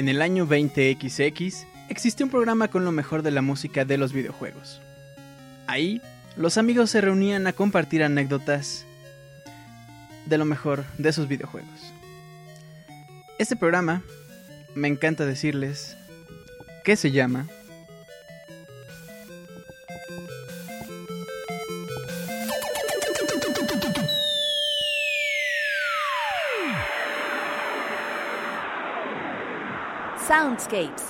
En el año 20XX existió un programa con lo mejor de la música de los videojuegos. Ahí, los amigos se reunían a compartir anécdotas de lo mejor de sus videojuegos. Este programa, me encanta decirles, que se llama Soundscapes.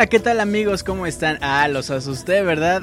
Hola, ¿qué tal amigos? ¿Cómo están? Ah, los asusté, ¿verdad?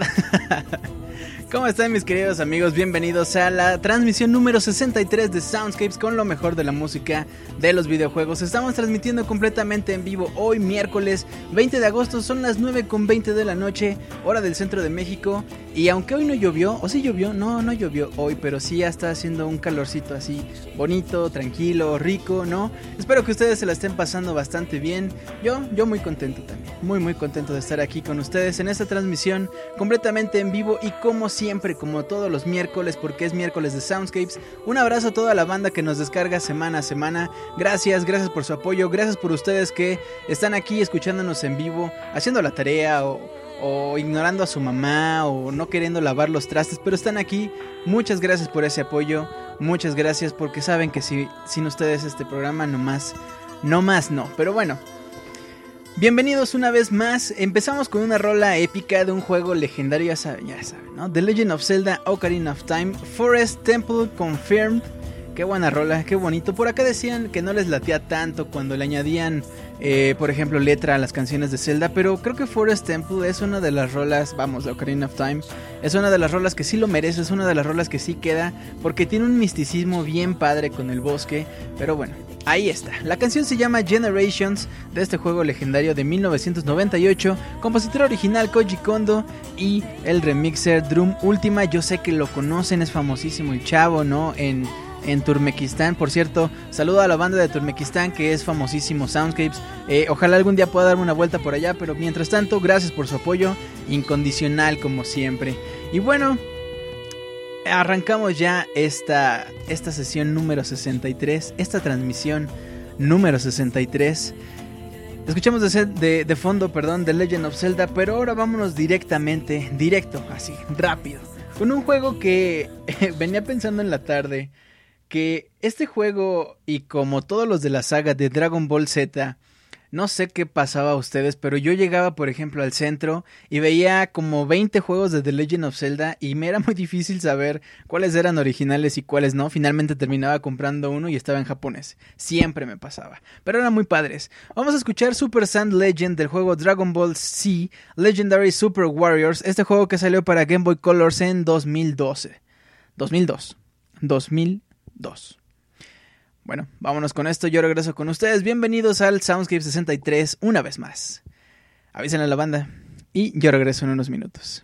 ¿Cómo están mis queridos amigos? Bienvenidos a la transmisión número 63 de Soundscapes con lo mejor de la música de los videojuegos. Estamos transmitiendo completamente en vivo hoy miércoles 20 de agosto, son las 9 con 20 de la noche, hora del centro de México. Y aunque hoy no llovió, o sí llovió, no, no llovió hoy, pero sí ya está haciendo un calorcito así bonito, tranquilo, rico, ¿no? Espero que ustedes se la estén pasando bastante bien. Yo, yo muy contento muy muy contento de estar aquí con ustedes en esta transmisión completamente en vivo y como siempre, como todos los miércoles, porque es miércoles de Soundscapes. Un abrazo a toda la banda que nos descarga semana a semana. Gracias, gracias por su apoyo, gracias por ustedes que están aquí escuchándonos en vivo, haciendo la tarea o, ignorando a su mamá o no queriendo lavar los trastes, pero están aquí. Muchas gracias por ese apoyo, muchas gracias porque saben que si, sin ustedes este programa no más, no más no. Pero bueno, Bienvenidos una vez más. Empezamos con una rola épica de un juego legendario, ya saben, ya saben, ¿no? The Legend of Zelda Ocarina of Time, Forest Temple Confirmed. Qué buena rola, qué bonito. Por acá decían que no les latía tanto cuando le añadían, eh, por ejemplo, letra a las canciones de Zelda, pero creo que Forest Temple es una de las rolas, vamos, de Ocarina of Time, es una de las rolas que sí lo merece, es una de las rolas que sí queda, porque tiene un misticismo bien padre con el bosque, pero bueno, Ahí está. La canción se llama Generations de este juego legendario de 1998. Compositor original Koji Kondo y el remixer Drum Ultima. Yo sé que lo conocen, es famosísimo el chavo, ¿no? En, en Turmequistán. Por cierto, saludo a la banda de Turmequistán que es famosísimo Soundscapes. Eh, ojalá algún día pueda darme una vuelta por allá, pero mientras tanto, gracias por su apoyo incondicional como siempre. Y bueno, arrancamos ya esta, esta sesión número 63, esta transmisión número 63. Escuchamos de, de, fondo, perdón, The Legend of Zelda, pero ahora vámonos directamente, directo, así, rápido, con un juego que venía pensando en la tarde, que este juego y como todos los de la saga de Dragon Ball Z, no sé qué pasaba a ustedes, pero yo llegaba, por ejemplo, al centro y veía como 20 juegos de The Legend of Zelda y me era muy difícil saber cuáles eran originales y cuáles no. Finalmente terminaba comprando uno y estaba en japonés. Siempre me pasaba. Pero eran muy padres. Vamos a escuchar Super Sand Legend del juego Dragon Ball Z Legendary Super Warriors. Este juego que salió para Game Boy Colors en 2012. 2002. 2002. Bueno, vámonos con esto. Yo regreso con ustedes. Bienvenidos al Soundscape 63 una vez más. Avisen a la banda y yo regreso en unos minutos.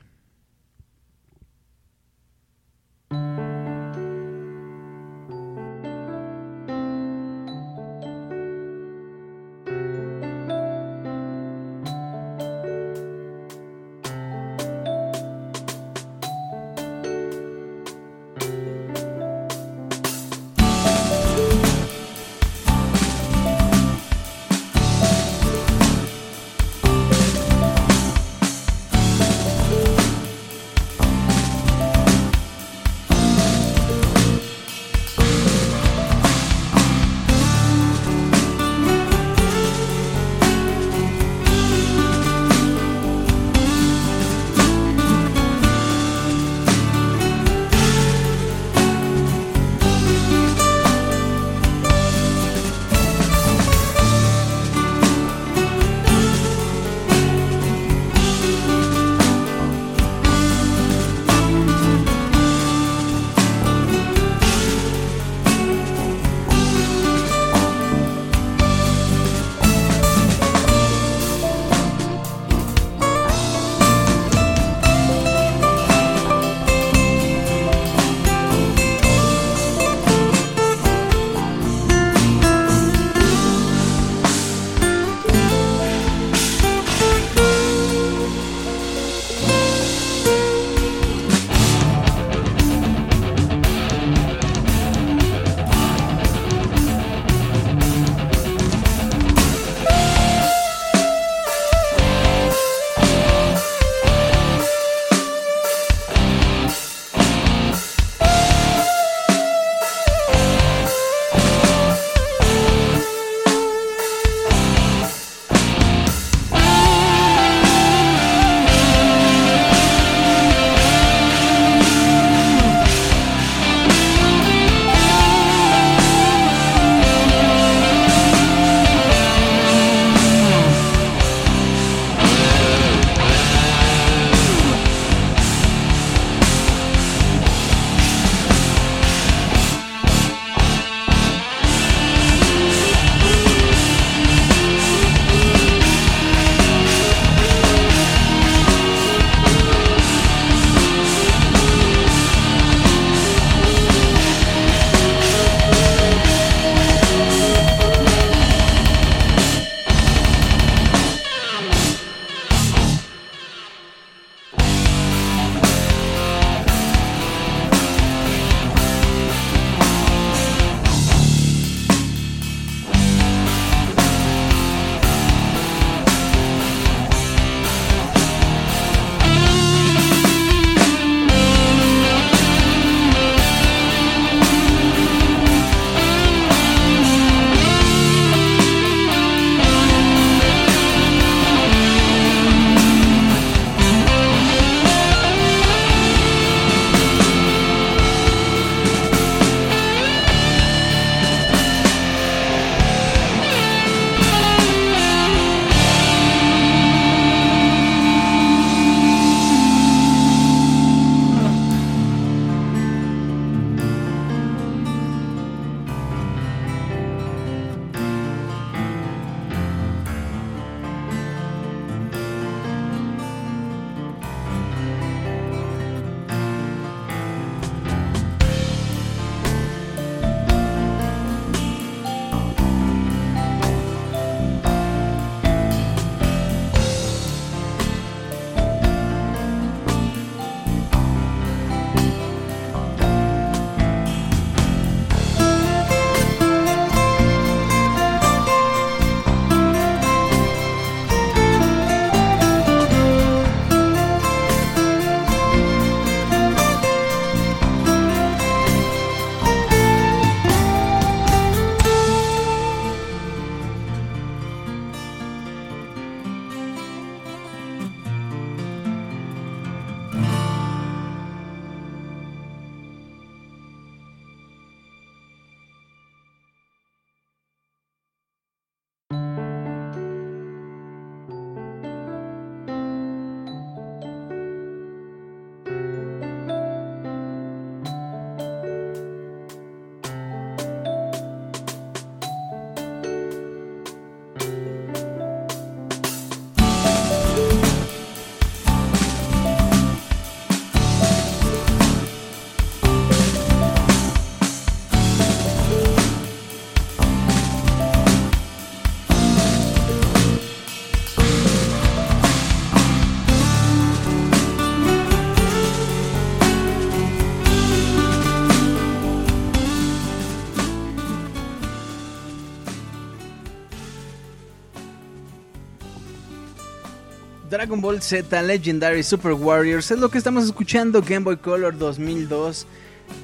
Dragon Ball Z Legendary Super Warriors es lo que estamos escuchando Game Boy Color 2002.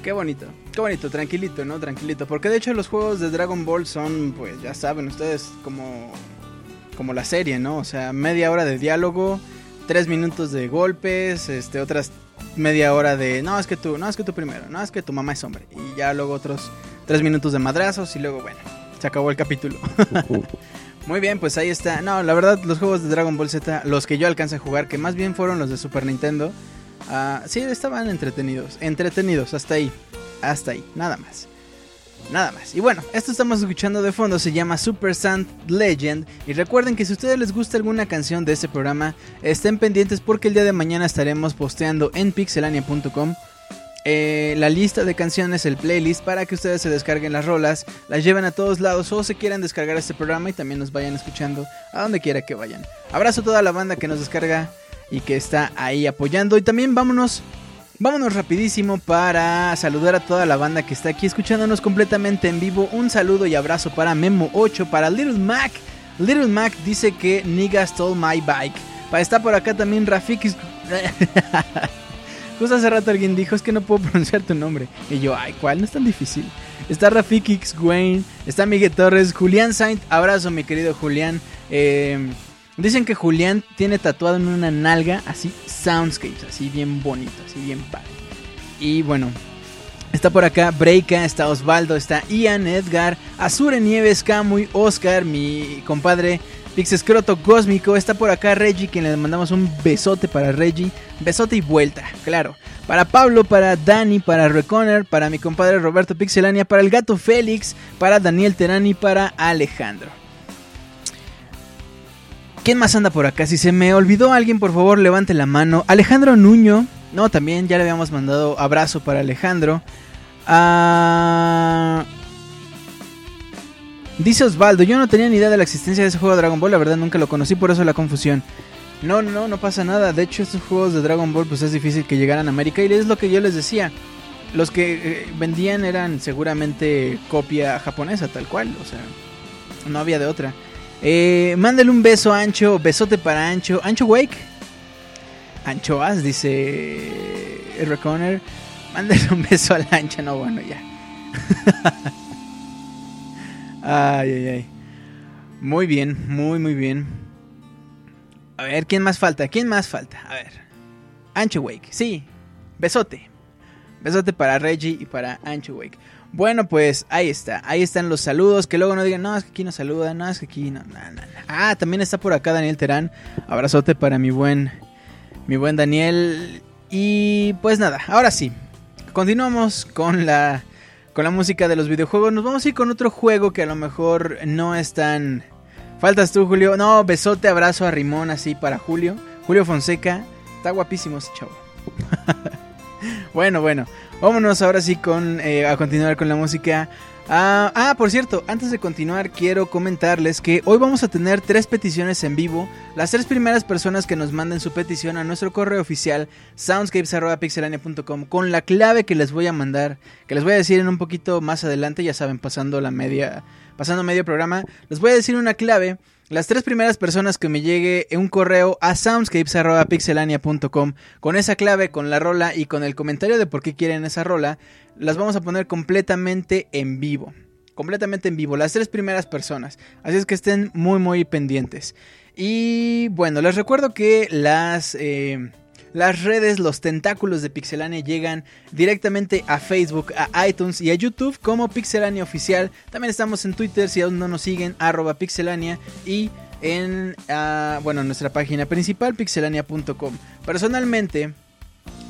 Qué bonito, qué bonito, tranquilito, ¿no? Tranquilito. Porque de hecho los juegos de Dragon Ball son, pues ya saben ustedes, como, como la serie, ¿no? O sea, media hora de diálogo, tres minutos de golpes, este, otras media hora de, no, es que tú, no, es que tú primero, no, es que tu mamá es hombre. Y ya luego otros tres minutos de madrazos y luego, bueno, se acabó el capítulo. Muy bien, pues ahí está. No, la verdad, los juegos de Dragon Ball Z, los que yo alcancé a jugar, que más bien fueron los de Super Nintendo, uh, sí, estaban entretenidos. Entretenidos, hasta ahí. Hasta ahí, nada más. Nada más. Y bueno, esto estamos escuchando de fondo se llama Super Sand Legend. Y recuerden que si a ustedes les gusta alguna canción de este programa, estén pendientes porque el día de mañana estaremos posteando en pixelania.com eh, la lista de canciones, el playlist, para que ustedes se descarguen las rolas, las lleven a todos lados o se quieran descargar este programa y también nos vayan escuchando a donde quiera que vayan. Abrazo a toda la banda que nos descarga y que está ahí apoyando. Y también vámonos, vámonos rapidísimo para saludar a toda la banda que está aquí escuchándonos completamente en vivo. Un saludo y abrazo para Memo8, para Little Mac. Little Mac dice que Nigga stole my bike. Estar por acá también Rafik. Justo hace rato alguien dijo, es que no puedo pronunciar tu nombre. Y yo, ay, ¿cuál? No es tan difícil. Está Rafik X Wayne, está Miguel Torres, Julián Saint, abrazo mi querido Julián. Eh, dicen que Julián tiene tatuado en una nalga así soundscapes, así bien bonito, así bien padre. Y bueno, Está por acá Breika, está Osvaldo, está Ian, Edgar, Azure Nieves, Camuy, Oscar, mi compadre Pixescroto Cósmico. Está por acá Reggie, quien le mandamos un besote para Reggie. Besote y vuelta, claro. Para Pablo, para Dani, para Reconer, para mi compadre Roberto Pixelania, para el gato Félix, para Daniel Terani, para Alejandro. ¿Quién más anda por acá? Si se me olvidó alguien, por favor, levante la mano. Alejandro Nuño. No, también ya le habíamos mandado abrazo para Alejandro. Ah... Dice Osvaldo, yo no tenía ni idea de la existencia de ese juego de Dragon Ball, la verdad nunca lo conocí, por eso la confusión. No, no, no, pasa nada. De hecho, estos juegos de Dragon Ball pues es difícil que llegaran a América y es lo que yo les decía. Los que eh, vendían eran seguramente copia japonesa, tal cual, o sea, no había de otra. Eh, mándale un beso a Ancho, besote para Ancho. Ancho Wake. Anchoas, dice Reconer. Mándale un beso al Ancho, no, bueno, ya. ay, ay, ay. Muy bien, muy, muy bien. A ver, ¿quién más falta? ¿Quién más falta? A ver. Ancho Wake, sí. Besote. Besote para Reggie y para Ancho Wake. Bueno, pues ahí está. Ahí están los saludos. Que luego no digan, no, es que aquí no saludan, no, es que aquí no, Ah, también está por acá Daniel Terán. Abrazote para mi buen, mi buen Daniel. Y pues nada, ahora sí. Continuamos con la, con la música de los videojuegos. Nos vamos a ir con otro juego que a lo mejor no es tan... Faltas tú, Julio. No, besote, abrazo a Rimón así para Julio. Julio Fonseca. Está guapísimo ese chavo. bueno, bueno. Vámonos ahora sí con eh, a continuar con la música. Ah, ah, por cierto, antes de continuar quiero comentarles que hoy vamos a tener tres peticiones en vivo. Las tres primeras personas que nos manden su petición a nuestro correo oficial soundscapes.pixelania.com con la clave que les voy a mandar, que les voy a decir en un poquito más adelante, ya saben, pasando la media, pasando medio programa, les voy a decir una clave las tres primeras personas que me llegue un correo a soundscapes.pixelania.com con esa clave, con la rola y con el comentario de por qué quieren esa rola, las vamos a poner completamente en vivo. Completamente en vivo, las tres primeras personas. Así es que estén muy, muy pendientes. Y bueno, les recuerdo que las... Eh, las redes, los tentáculos de Pixelania llegan directamente a Facebook, a iTunes y a YouTube como Pixelania Oficial. También estamos en Twitter si aún no nos siguen, arroba Pixelania y en uh, bueno, nuestra página principal, pixelania.com. Personalmente,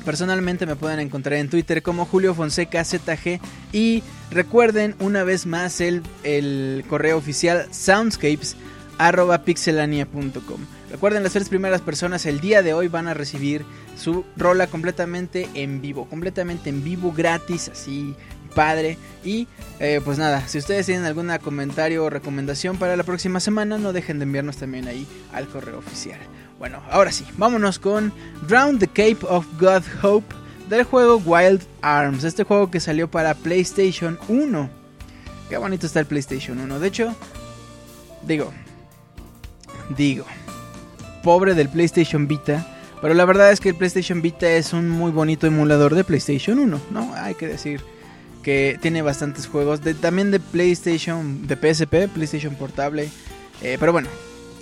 personalmente me pueden encontrar en Twitter como Julio Fonseca ZG y recuerden una vez más el, el correo oficial soundscapes arroba pixelania.com. Recuerden, las tres primeras personas el día de hoy van a recibir su rola completamente en vivo, completamente en vivo, gratis, así padre. Y eh, pues nada, si ustedes tienen algún comentario o recomendación para la próxima semana, no dejen de enviarnos también ahí al correo oficial. Bueno, ahora sí, vámonos con Drown the Cape of God Hope del juego Wild Arms, este juego que salió para PlayStation 1. Qué bonito está el PlayStation 1. De hecho, digo, digo. Pobre del PlayStation Vita. Pero la verdad es que el PlayStation Vita es un muy bonito emulador de PlayStation 1, ¿no? Hay que decir que tiene bastantes juegos, de, también de PlayStation, de PSP, PlayStation Portable. Eh, pero bueno,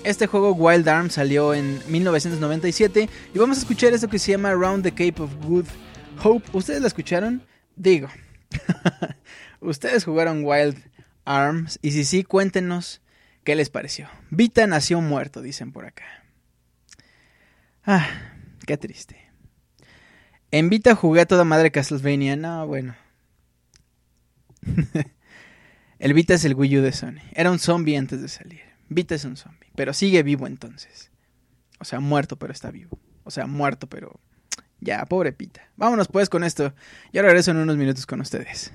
este juego Wild Arms salió en 1997 y vamos a escuchar esto que se llama Round the Cape of Good Hope. ¿Ustedes la escucharon? Digo, ¿ustedes jugaron Wild Arms? Y si sí, cuéntenos qué les pareció. Vita nació muerto, dicen por acá. Ah, qué triste. En Vita jugué a toda madre Castlevania. No, bueno. el Vita es el Wii U de Sony. Era un zombie antes de salir. Vita es un zombie. Pero sigue vivo entonces. O sea, muerto, pero está vivo. O sea, muerto, pero... Ya, pobre Pita. Vámonos pues con esto. Ya regreso en unos minutos con ustedes.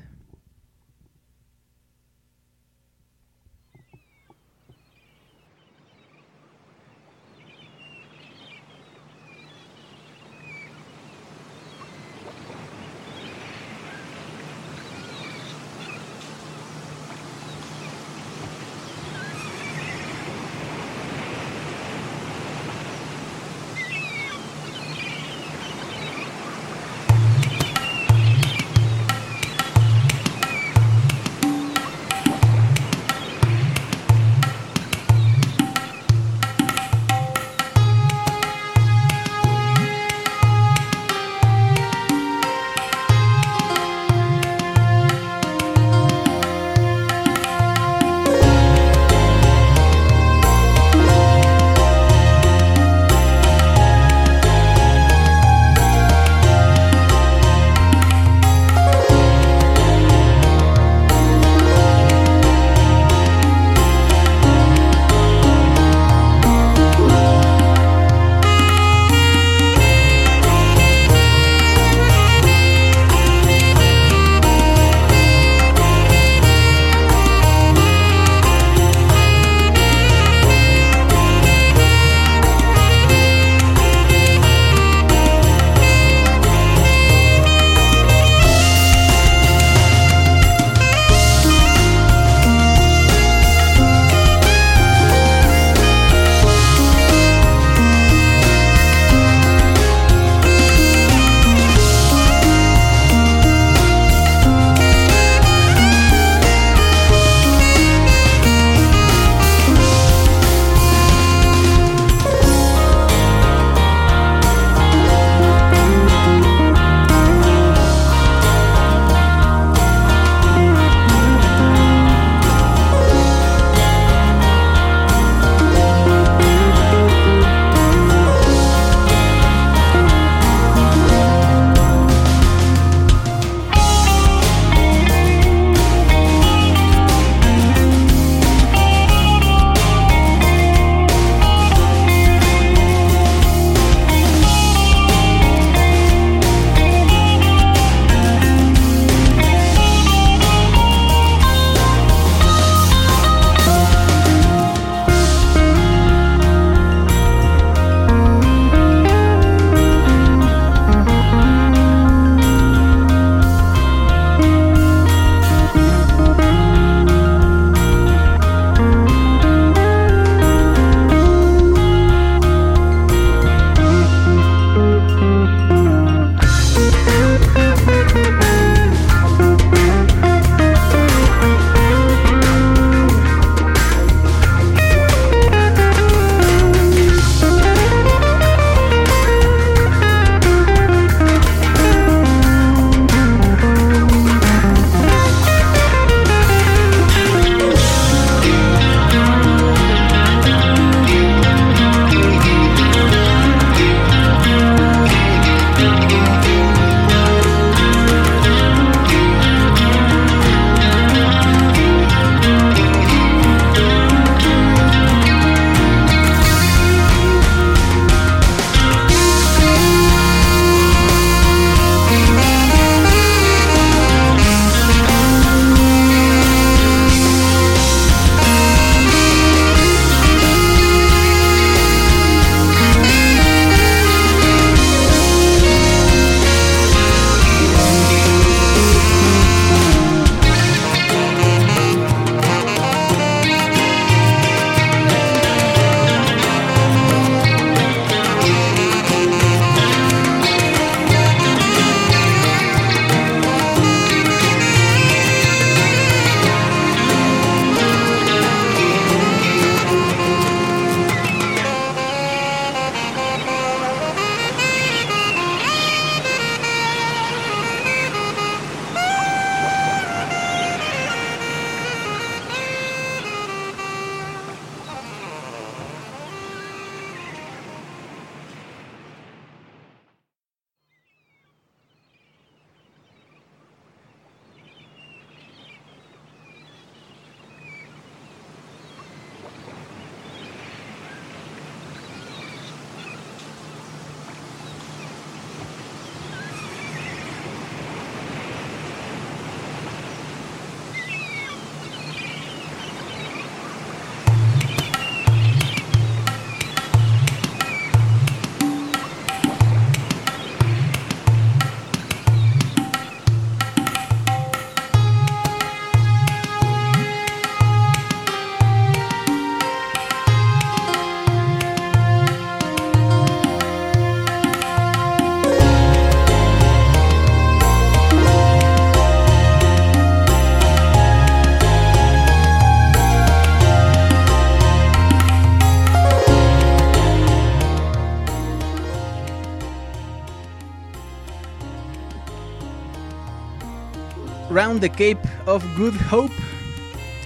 The Cape of Good Hope.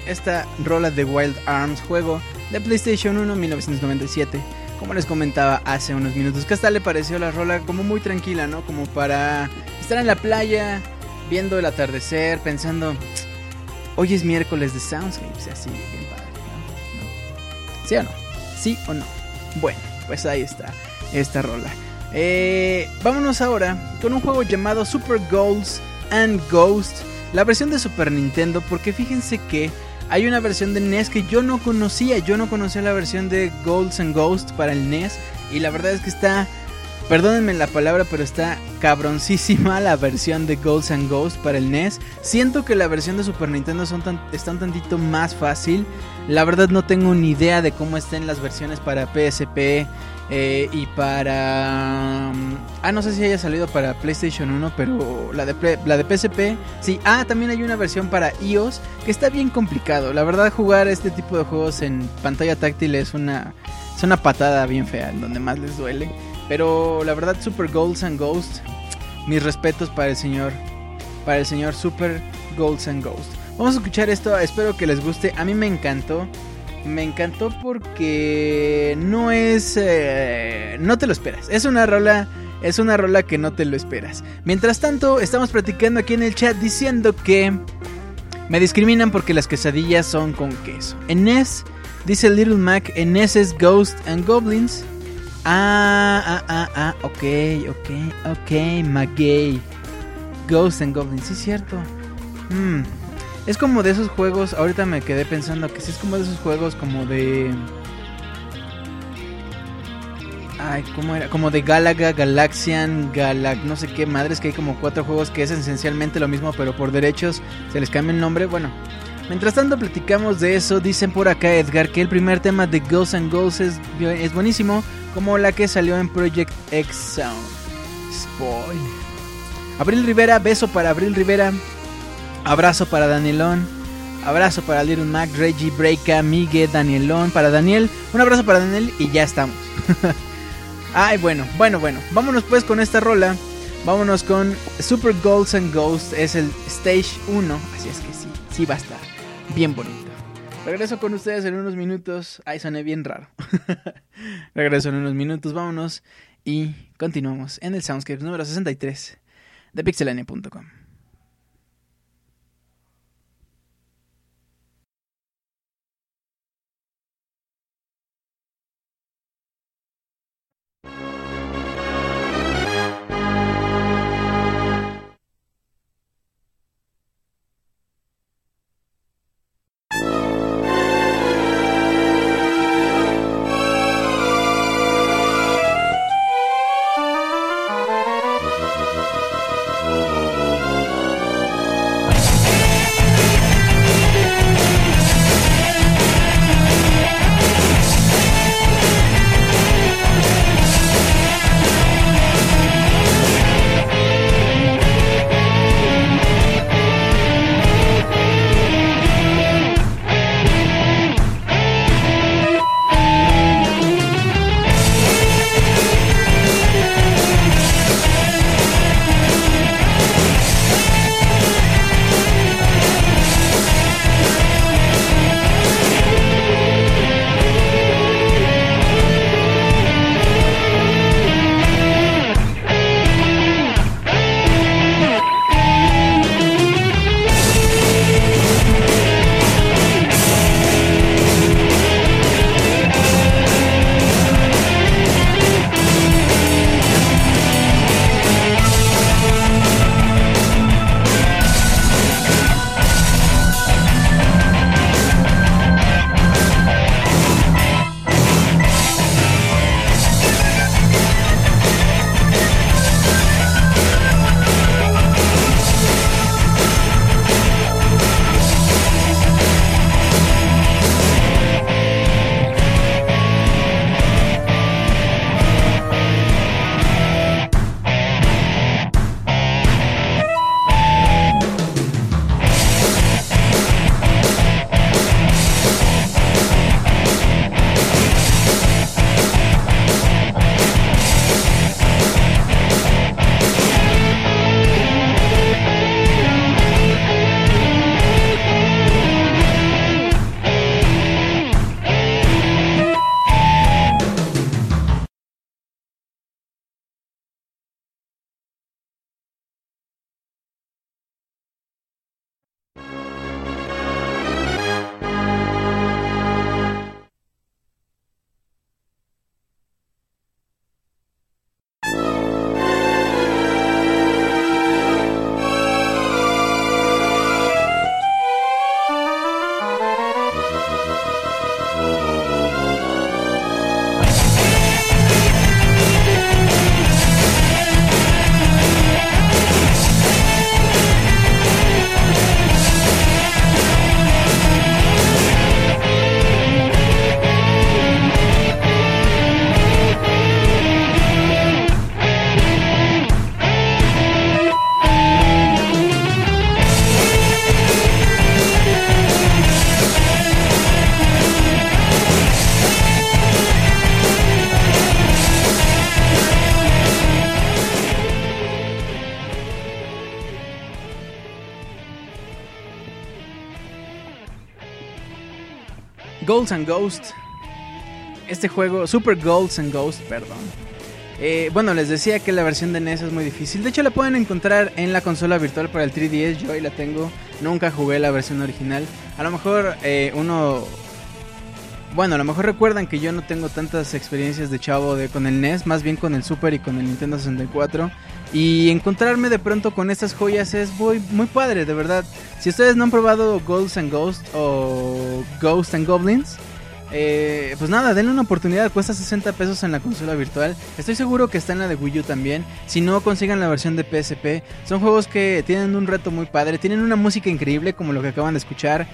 Esta rola de Wild Arms, juego de PlayStation 1 1997. Como les comentaba hace unos minutos, que hasta le pareció la rola como muy tranquila, ¿no? Como para estar en la playa, viendo el atardecer, pensando, hoy es miércoles de Soundscapes, así, bien padre, ¿no? ¿Sí o no? ¿Sí o no? Bueno, pues ahí está, esta rola. Eh, vámonos ahora con un juego llamado Super Goals and Ghost, la versión de Super Nintendo, porque fíjense que hay una versión de NES que yo no conocía, yo no conocía la versión de Golds and Ghost para el NES y la verdad es que está, perdónenme la palabra, pero está cabroncísima la versión de Golds and Ghost para el NES. Siento que la versión de Super Nintendo son está un tantito más fácil. La verdad no tengo ni idea de cómo estén las versiones para PSP eh, y para... Mm, ah, no sé si haya salido para PlayStation 1, pero la de, la de PSP, sí. Ah, también hay una versión para iOS que está bien complicado. La verdad, jugar este tipo de juegos en pantalla táctil es una, es una patada bien fea, en donde más les duele. Pero la verdad, Super Golds and Ghost, mis respetos para el señor, para el señor Super Golds and Ghost. Vamos a escuchar esto, espero que les guste. A mí me encantó. Me encantó porque no es... Eh, no te lo esperas. Es una rola... Es una rola que no te lo esperas. Mientras tanto, estamos platicando aquí en el chat diciendo que me discriminan porque las quesadillas son con queso. En NES, dice Little Mac, en NES es Ghost and Goblins. Ah, ah, ah, ah, ok, ok, ok, Magay. Ghost and Goblins, sí es cierto. Hmm. Es como de esos juegos, ahorita me quedé pensando que sí es como de esos juegos como de... Ay, ¿cómo era? Como de Galaga, Galaxian, Galac, no sé qué madres, que hay como cuatro juegos que es esencialmente lo mismo, pero por derechos se les cambia el nombre. Bueno, mientras tanto platicamos de eso, dicen por acá Edgar que el primer tema de Ghosts and Ghosts es, es buenísimo, como la que salió en Project X Sound. Spoil. Abril Rivera, beso para Abril Rivera. Abrazo para Danielón. Abrazo para Little Mac, Reggie, Breaka, Miguel, Danielón. Para Daniel. Un abrazo para Daniel y ya estamos. Ay, bueno, bueno, bueno. Vámonos pues con esta rola. Vámonos con Super Golds and Ghosts. Es el Stage 1. Así es que sí, sí va a estar bien bonito. Regreso con ustedes en unos minutos. Ay, soné bien raro. Regreso en unos minutos. Vámonos y continuamos en el Soundscape número 63 de pixelania.com. And Ghosts. Este juego, Super Golds and Ghosts, perdón. Eh, bueno, les decía que la versión de NES es muy difícil. De hecho, la pueden encontrar en la consola virtual para el 3DS. Yo ahí la tengo. Nunca jugué la versión original. A lo mejor eh, uno bueno, a lo mejor recuerdan que yo no tengo tantas experiencias de chavo de, con el NES, más bien con el Super y con el Nintendo 64. Y encontrarme de pronto con estas joyas es muy, muy padre, de verdad. Si ustedes no han probado Ghosts and Ghosts o Ghosts and Goblins, eh, pues nada, denle una oportunidad, cuesta 60 pesos en la consola virtual. Estoy seguro que está en la de Wii U también. Si no, consigan la versión de PSP. Son juegos que tienen un reto muy padre, tienen una música increíble como lo que acaban de escuchar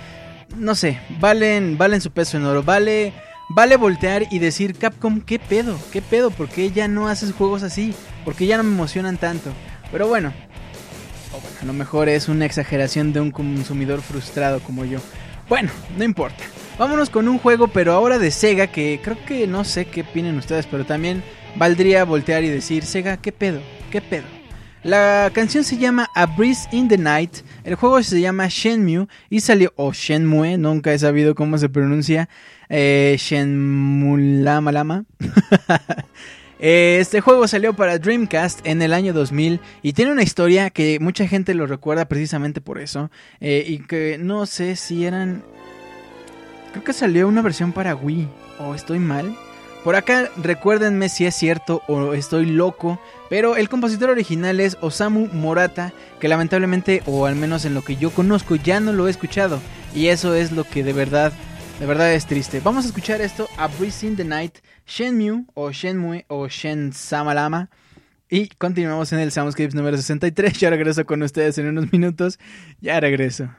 no sé, valen, valen su peso en oro. Vale, vale voltear y decir, Capcom, ¿qué pedo? ¿Qué pedo? ¿Por qué ya no haces juegos así? ¿Por qué ya no me emocionan tanto? Pero bueno, a lo mejor es una exageración de un consumidor frustrado como yo. Bueno, no importa. Vámonos con un juego, pero ahora de Sega, que creo que no sé qué opinen ustedes, pero también valdría voltear y decir, Sega, ¿qué pedo? ¿Qué pedo? La canción se llama A Breeze in the Night. El juego se llama Shenmue y salió, o Shenmue, nunca he sabido cómo se pronuncia. Eh, Shenmue Lama. Eh, este juego salió para Dreamcast en el año 2000 y tiene una historia que mucha gente lo recuerda precisamente por eso. Eh, y que no sé si eran. Creo que salió una versión para Wii. ¿O estoy mal? Por acá recuérdenme si es cierto o estoy loco, pero el compositor original es Osamu Morata, que lamentablemente, o al menos en lo que yo conozco, ya no lo he escuchado. Y eso es lo que de verdad, de verdad es triste. Vamos a escuchar esto, A Breeze in the Night, Shenmue o Shenmue o Shen Samalama. Y continuamos en el Soundscapes número 63. Ya regreso con ustedes en unos minutos. Ya regreso.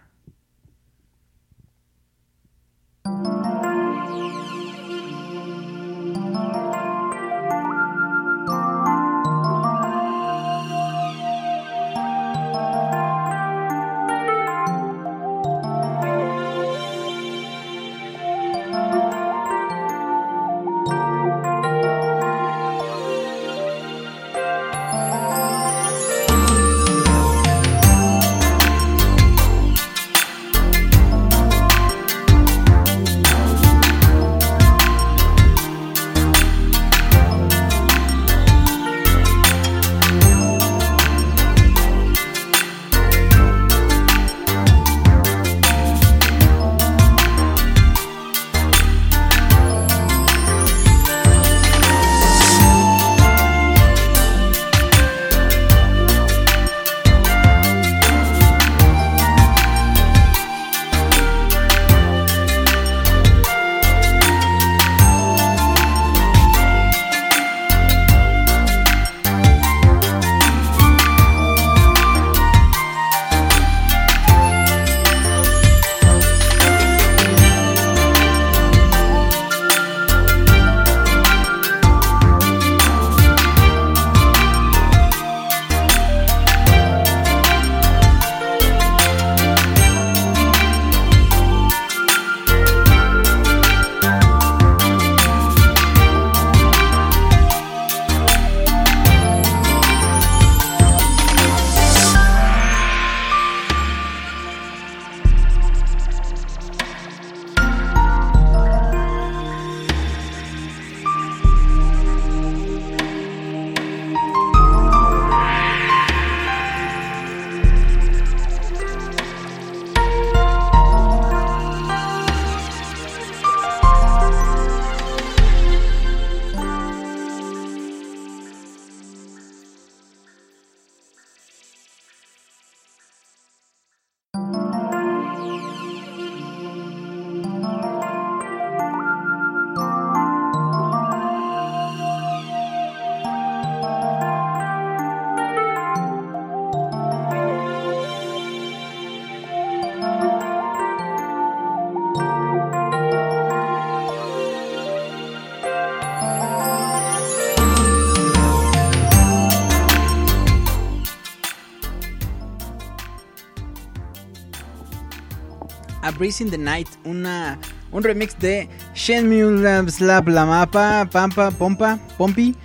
In the Night, una, un remix de Shenmue Slap la Mapa, Pampa, Pompa, Pompi.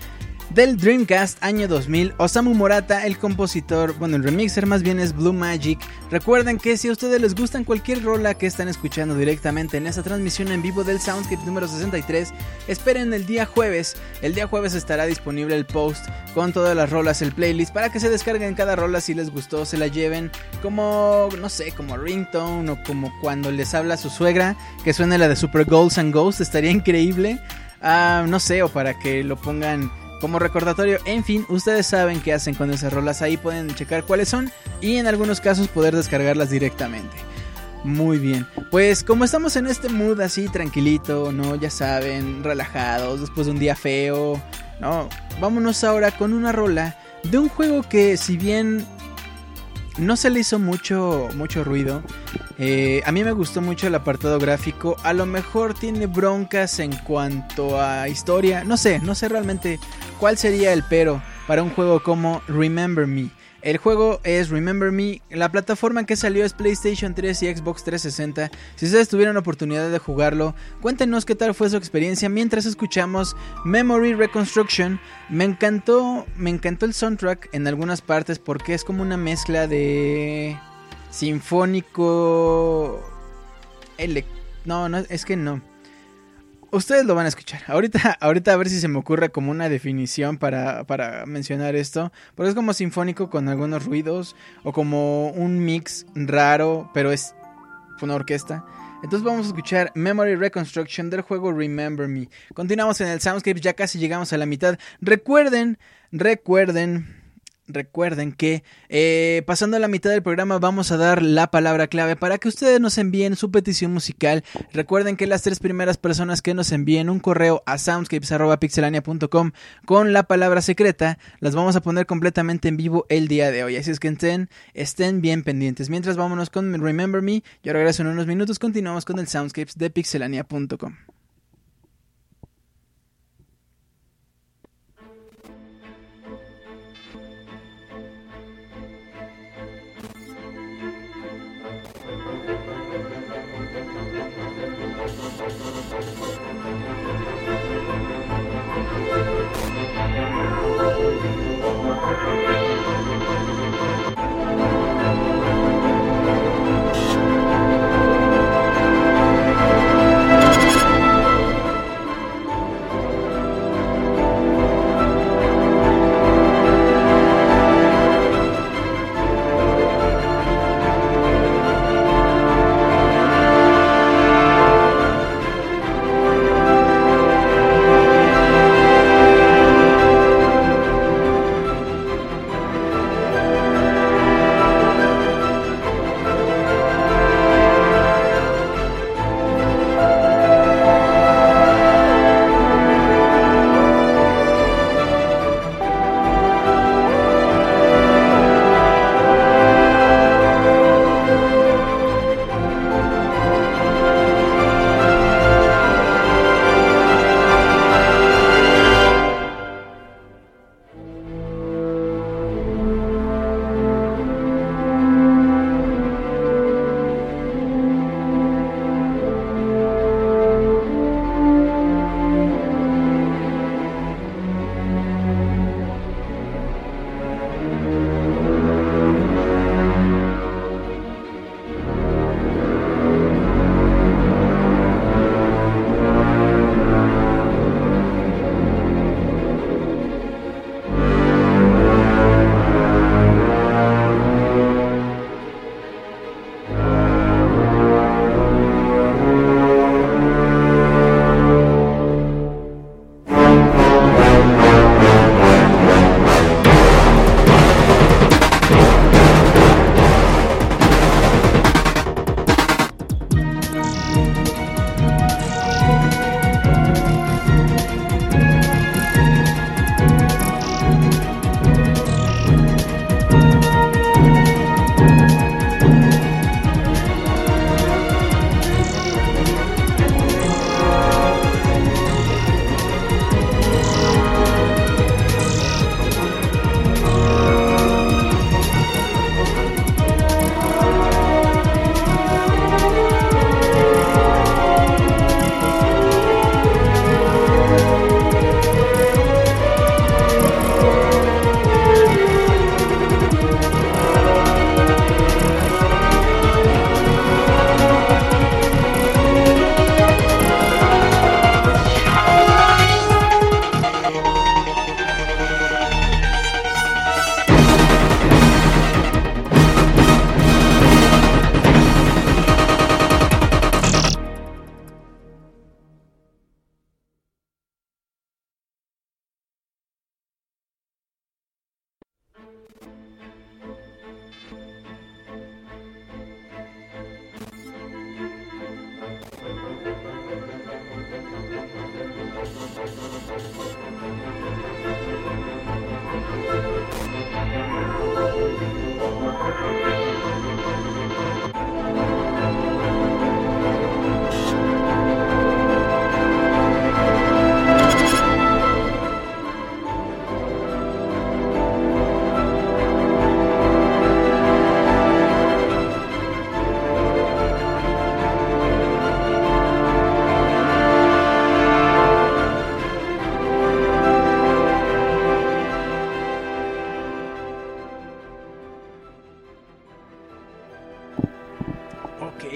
Del Dreamcast año 2000. Osamu Morata, el compositor, bueno, el remixer más bien es Blue Magic. Recuerden que si a ustedes les gustan cualquier rola que están escuchando directamente en esta transmisión en vivo del Soundscape número 63, esperen el día jueves. El día jueves estará disponible el post con todas las rolas, el playlist, para que se descarguen cada rola si les gustó, se la lleven como, no sé, como ringtone o como cuando les habla su suegra, que suene la de Super Goals and Ghosts, estaría increíble. Ah, no sé, o para que lo pongan como recordatorio. En fin, ustedes saben qué hacen con esas rolas ahí, pueden checar cuáles son y en algunos casos poder descargarlas directamente. Muy bien, pues como estamos en este mood así tranquilito, ¿no? Ya saben, relajados, después de un día feo, ¿no? Vámonos ahora con una rola de un juego que si bien no se le hizo mucho, mucho ruido. Eh, a mí me gustó mucho el apartado gráfico. A lo mejor tiene broncas en cuanto a historia. No sé, no sé realmente cuál sería el pero para un juego como Remember Me. El juego es Remember Me. La plataforma en que salió es PlayStation 3 y Xbox 360. Si ustedes tuvieron oportunidad de jugarlo, cuéntenos qué tal fue su experiencia mientras escuchamos Memory Reconstruction. Me encantó, me encantó el soundtrack en algunas partes porque es como una mezcla de sinfónico. No, no, es que no. Ustedes lo van a escuchar. Ahorita, ahorita a ver si se me ocurre como una definición para, para mencionar esto. Pero es como sinfónico con algunos ruidos. O como un mix raro, pero es una orquesta. Entonces vamos a escuchar Memory Reconstruction del juego Remember Me. Continuamos en el Soundscape, ya casi llegamos a la mitad. Recuerden, recuerden recuerden que eh, pasando a la mitad del programa vamos a dar la palabra clave para que ustedes nos envíen su petición musical. Recuerden que las tres primeras personas que nos envíen un correo a soundscapes.pixelania.com con la palabra secreta las vamos a poner completamente en vivo el día de hoy. Así es que estén, estén bien pendientes. Mientras vámonos con Remember Me, yo regreso en unos minutos, continuamos con el Soundscapes de pixelania.com.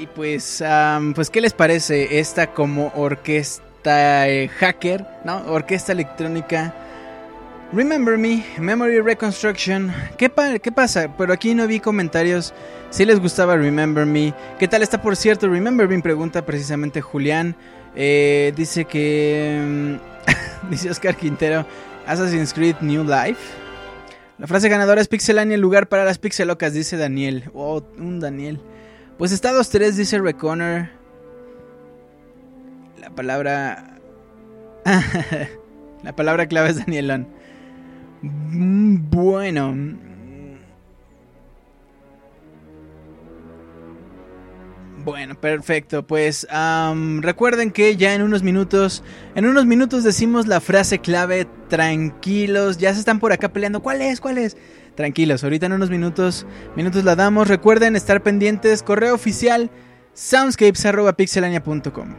pues, pues, ¿qué les parece esta como orquesta eh, hacker, ¿no? Orquesta electrónica. Remember Me, Memory Reconstruction. ¿Qué, ¿Qué pasa? Pero aquí no vi comentarios. Si les gustaba Remember Me. ¿Qué tal está, por cierto? Remember Me pregunta precisamente Julián. Eh, dice que... Mm, dice Oscar Quintero. Assassin's Creed New Life. La frase ganadora es Pixelania, el lugar para las pixelocas, dice Daniel. Oh, un Daniel. Pues Estados 3 dice Reconner. La palabra. la palabra clave es Danielón. Bueno. Bueno, perfecto. Pues recuerden que ya en unos minutos, en unos minutos decimos la frase clave. Tranquilos, ya se están por acá peleando. ¿Cuál es? ¿Cuál es? Tranquilos, ahorita en unos minutos, minutos la damos. Recuerden estar pendientes. Correo oficial soundscapes.pixelania.com.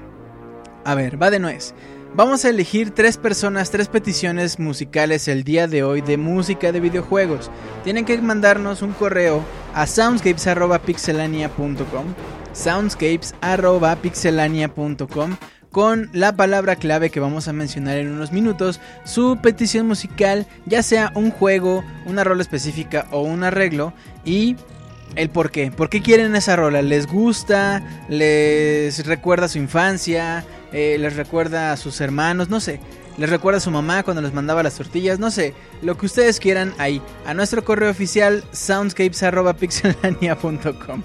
A ver, va de nuez. Vamos a elegir tres personas, tres peticiones musicales el día de hoy de música de videojuegos. Tienen que mandarnos un correo a soundscapes.pixelania.com. Soundscapes.pixelania.com con la palabra clave que vamos a mencionar en unos minutos, su petición musical, ya sea un juego, una rola específica o un arreglo y el por qué. ¿Por qué quieren esa rola? ¿Les gusta? ¿Les recuerda su infancia? Eh, ¿Les recuerda a sus hermanos? No sé. ¿Les recuerda a su mamá cuando les mandaba las tortillas? No sé. Lo que ustedes quieran ahí. A nuestro correo oficial soundscapes.pixelania.com.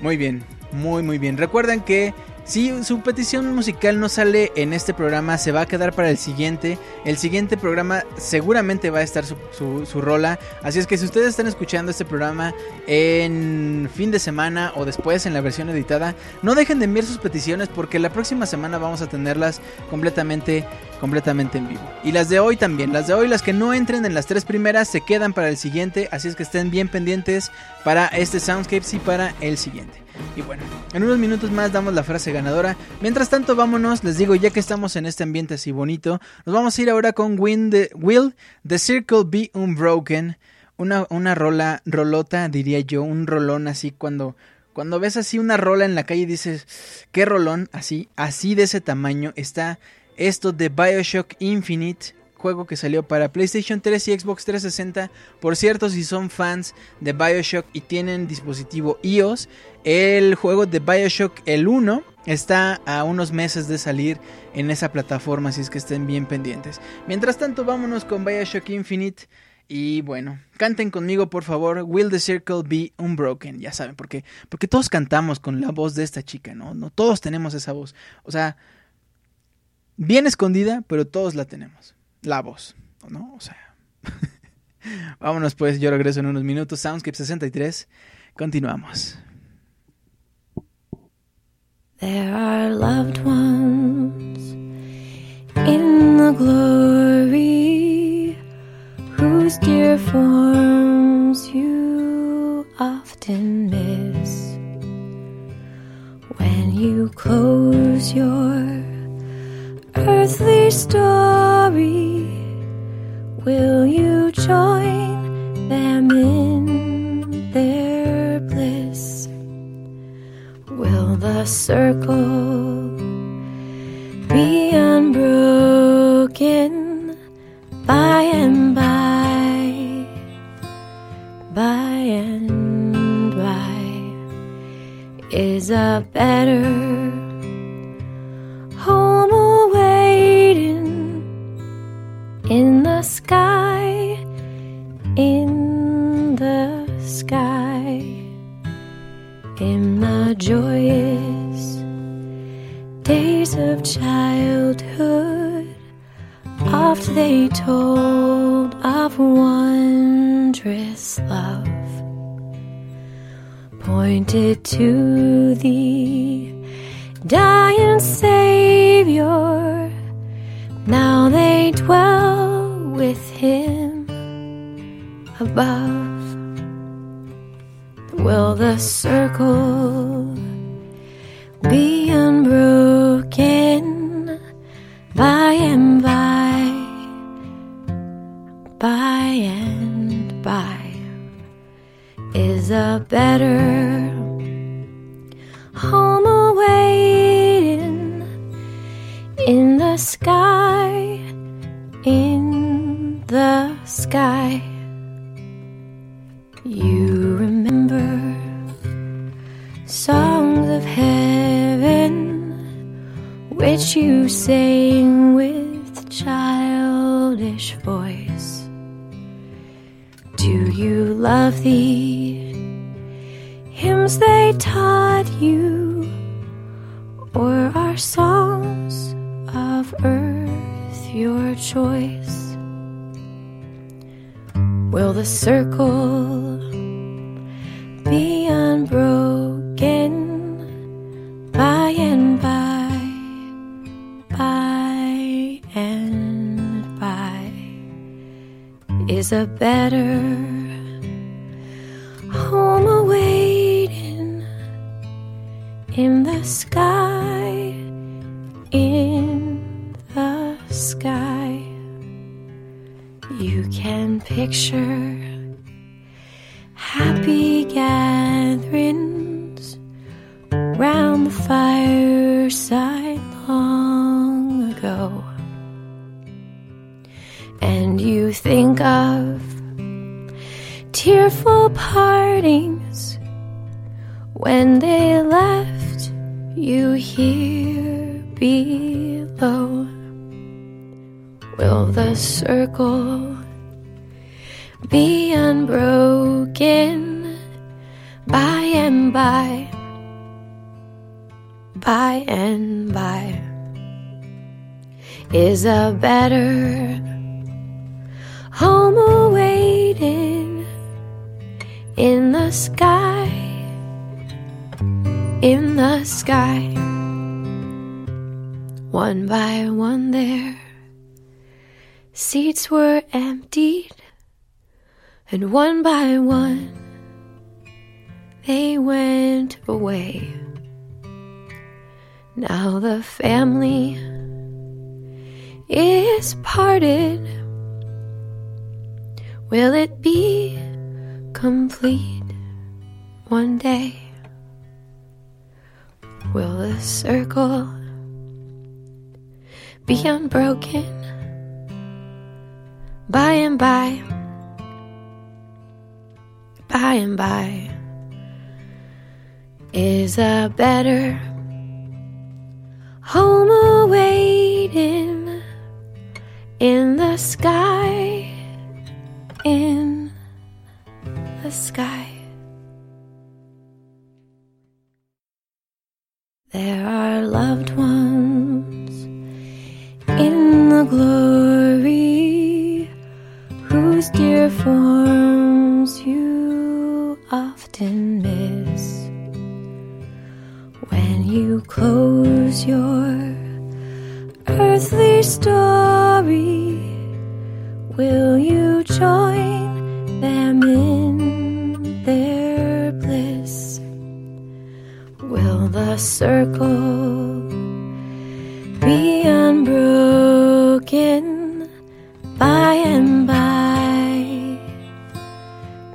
Muy bien. Muy muy bien. Recuerden que si su petición musical no sale en este programa, se va a quedar para el siguiente. El siguiente programa seguramente va a estar su, rola. Así es que si ustedes están escuchando este programa en fin de semana o después en la versión editada, no dejen de enviar sus peticiones porque la próxima semana vamos a tenerlas completamente, completamente en vivo. Y las de hoy también. Las de hoy, las que no entren en las tres primeras, se quedan para el siguiente. Así es que estén bien pendientes para este Soundscapes y para el siguiente. Y bueno, en unos minutos más damos la frase ganadora. Mientras tanto, vámonos, les digo, ya que estamos en este ambiente así bonito, nos vamos a ir ahora con Win the, Will The Circle Be Unbroken. Una, una rola, rolota, diría yo, un rolón así cuando, cuando ves así una rola en la calle y dices, qué rolón, así, así de ese tamaño está esto de Bioshock Infinite juego que salió para PlayStation 3 y Xbox 360. Por cierto, si son fans de Bioshock y tienen dispositivo iOS, el juego de Bioshock el 1 está a unos meses de salir en esa plataforma, así es que estén bien pendientes. Mientras tanto, vámonos con Bioshock Infinite. Y bueno, canten conmigo por favor, Will the Circle Be Unbroken, ya saben, porque, porque todos cantamos con la voz de esta chica, ¿no? no todos tenemos esa voz. O sea, bien escondida, pero todos la tenemos la voz, ¿no? O sea. Vámonos pues, yo regreso en unos minutos. Soundscape 63. Continuamos. There are loved ones in the glory whose dear forms you often miss. When you close your earthly story, will you join circle be unbroken by and by, by and by? Is a better better home awaiting in the sky, in the sky. One by one, there seats were emptied, and one by one they went away. Now the family is parted. Will it be complete one day? Will the circle be unbroken by and by? By and by is a better home awaiting in the sky, in the sky. There are loved ones in the glory whose dear forms you often miss when you close your earthly Will you join them in their bliss? Will the circle be unbroken by and by,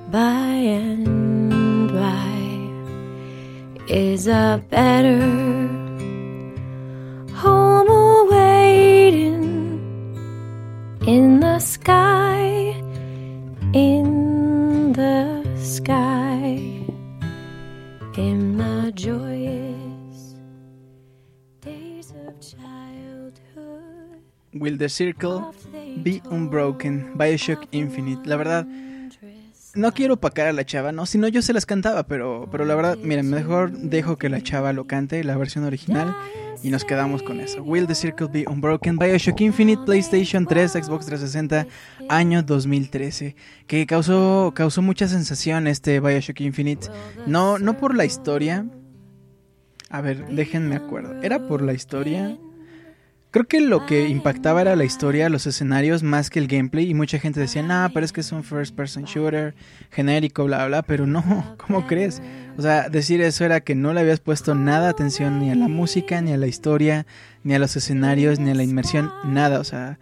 by and by? Is a better Will the Circle Be Unbroken, Bioshock Infinite. La verdad, no quiero opacar a la chava, no, si no yo se las cantaba, pero, pero la verdad, miren, mejor dejo que la chava lo cante, la versión original, y nos quedamos con eso. Will the Circle Be Unbroken, Bioshock Infinite, PlayStation 3, Xbox 360, año 2013, que causó, causó mucha sensación este Bioshock Infinite, no, no por la historia, a ver, déjenme acuerdo, era por la historia... Creo que lo que impactaba era la historia, los escenarios, más que el gameplay. Y mucha gente decía, nah, pero es que es un first person shooter, genérico, bla, bla. Pero no, ¿cómo crees? O sea, decir eso era que no le habías puesto nada atención ni a la música, ni a la historia, ni a los escenarios, ni a la inmersión, nada. O sea,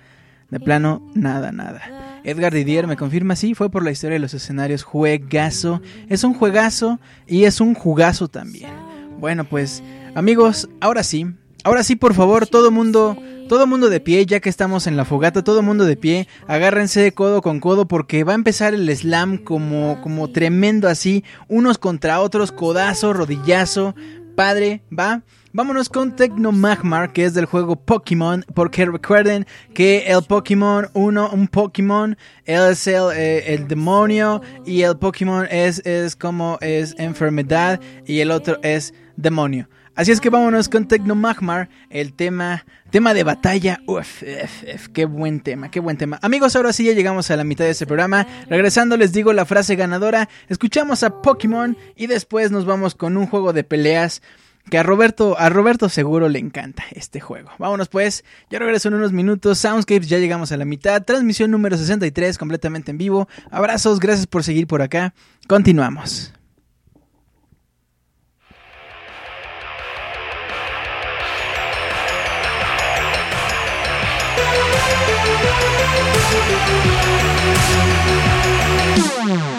de plano, nada, nada. Edgar Didier me confirma, sí, fue por la historia de los escenarios. Juegazo. Es un juegazo y es un jugazo también. Bueno, pues, amigos, ahora sí Ahora sí, por favor, todo mundo, todo mundo de pie, ya que estamos en la fogata, todo mundo de pie, agárrense codo con codo porque va a empezar el slam como, como tremendo así, unos contra otros, codazo, rodillazo, padre, va. Vámonos con Tecno Magmar, que es del juego Pokémon, porque recuerden que el Pokémon, uno, un Pokémon, es el, eh, el demonio y el Pokémon es, es como es enfermedad y el otro es demonio. Así es que vámonos con Tecno Magmar, el tema, tema de batalla. Uf, qué buen tema, qué buen tema. Amigos, ahora sí ya llegamos a la mitad de este programa. Regresando les digo la frase ganadora. Escuchamos a Pokémon y después nos vamos con un juego de peleas que a Roberto, a Roberto seguro le encanta este juego. Vámonos pues, ya regreso en unos minutos. Soundscapes, ya llegamos a la mitad. Transmisión número 63, completamente en vivo. Abrazos, gracias por seguir por acá. Continuamos. Bye.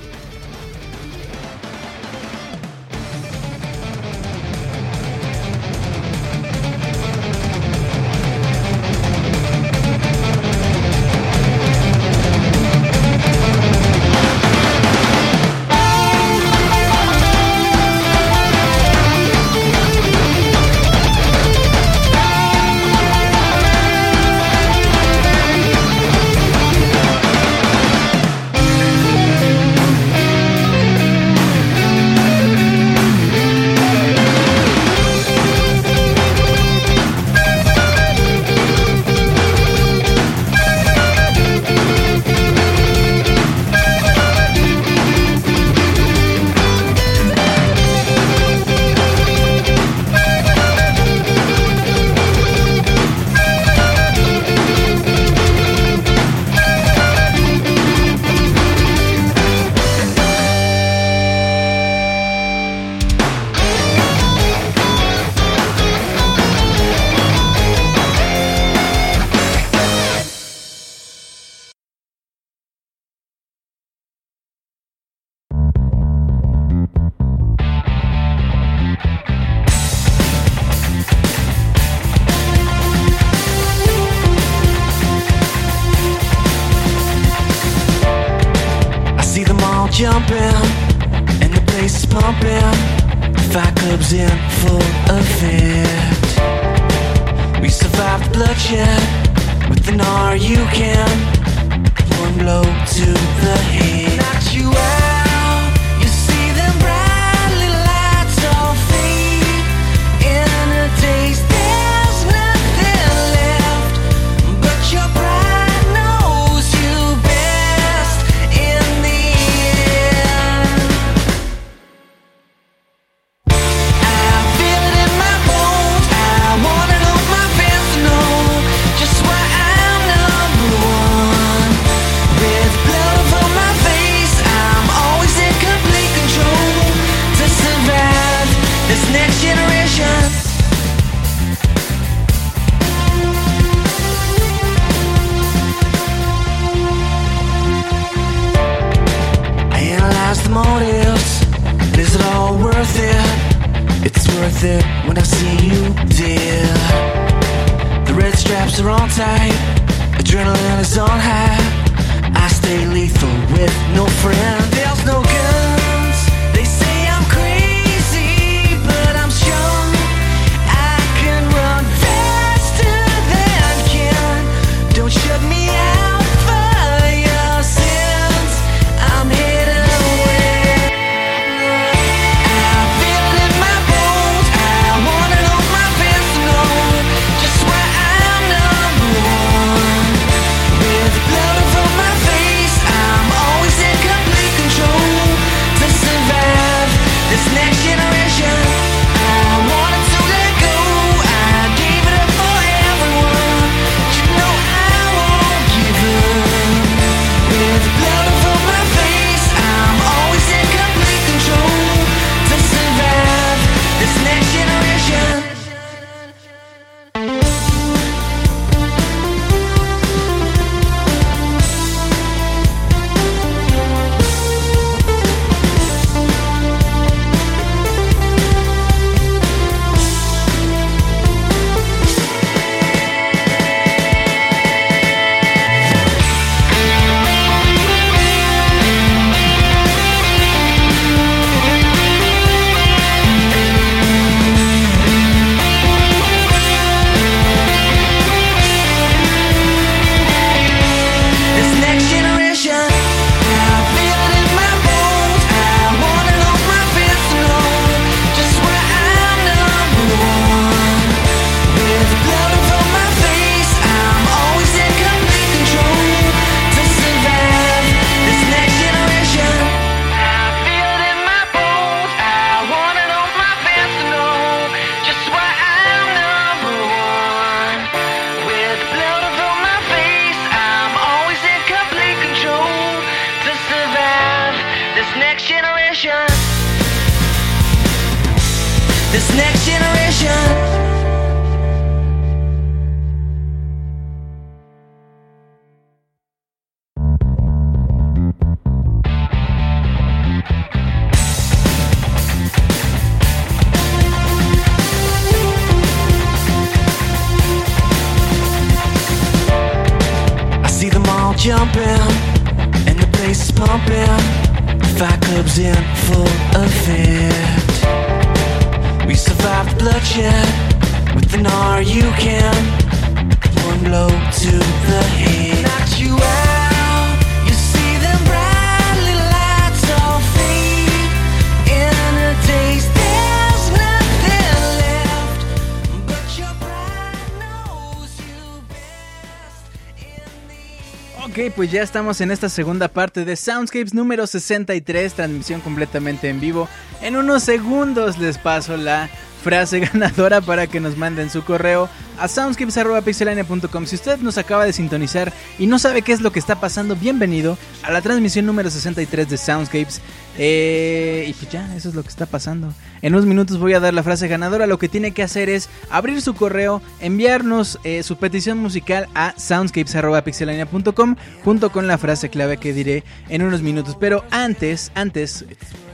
Estamos en esta segunda parte de Soundscapes número 63, transmisión completamente en vivo. En unos segundos les paso la frase ganadora para que nos manden su correo a soundscapes.pixelania.com. Si usted nos acaba de sintonizar y no sabe qué es lo que está pasando, bienvenido a la transmisión número 63 de Soundscapes. Eh, y pues ya, eso es lo que está pasando. En unos minutos voy a dar la frase ganadora. Lo que tiene que hacer es abrir su correo, enviarnos eh, su petición musical a soundscapes.pixelania.com junto con la frase clave que diré en unos minutos. Pero antes, antes,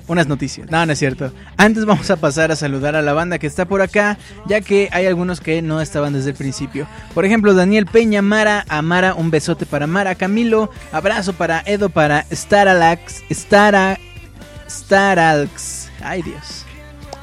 unas noticias. No, no es cierto. Antes vamos a pasar a saludar a la banda que está por acá, ya que hay algunos que no estaban desde el principio. Por ejemplo, Daniel Peña, Mara, Amara, un besote para Mara, Camilo, abrazo para Edo, para Staralax, Stara, Staralx. Ay Dios.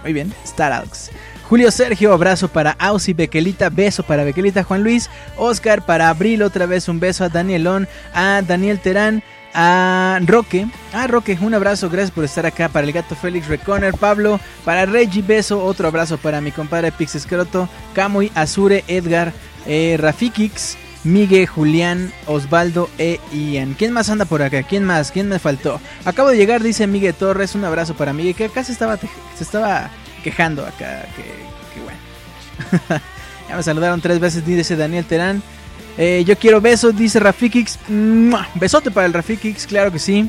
Muy bien, Staralx. Julio Sergio, abrazo para Ausi, Bequelita, beso para Bequelita, Juan Luis, Oscar, para Abril, otra vez un beso a Danielón, a Daniel Terán, a Roque, a Roque, un abrazo, gracias por estar acá, para el gato Félix Reconer, Pablo, para Reggie, beso, otro abrazo para mi compadre Pix Escroto, Camuy, Azure, Edgar, eh, Rafikix, Migue, Julián, Osvaldo e Ian. ¿Quién más anda por acá? ¿Quién más? ¿Quién me faltó? Acabo de llegar, dice Migue Torres. Un abrazo para Migue, que acá se estaba, quejando acá. Que, que bueno. ya me saludaron tres veces, dice Daniel Terán. Eh, yo quiero besos, dice Rafikix. Besote para el Rafikix, claro que sí.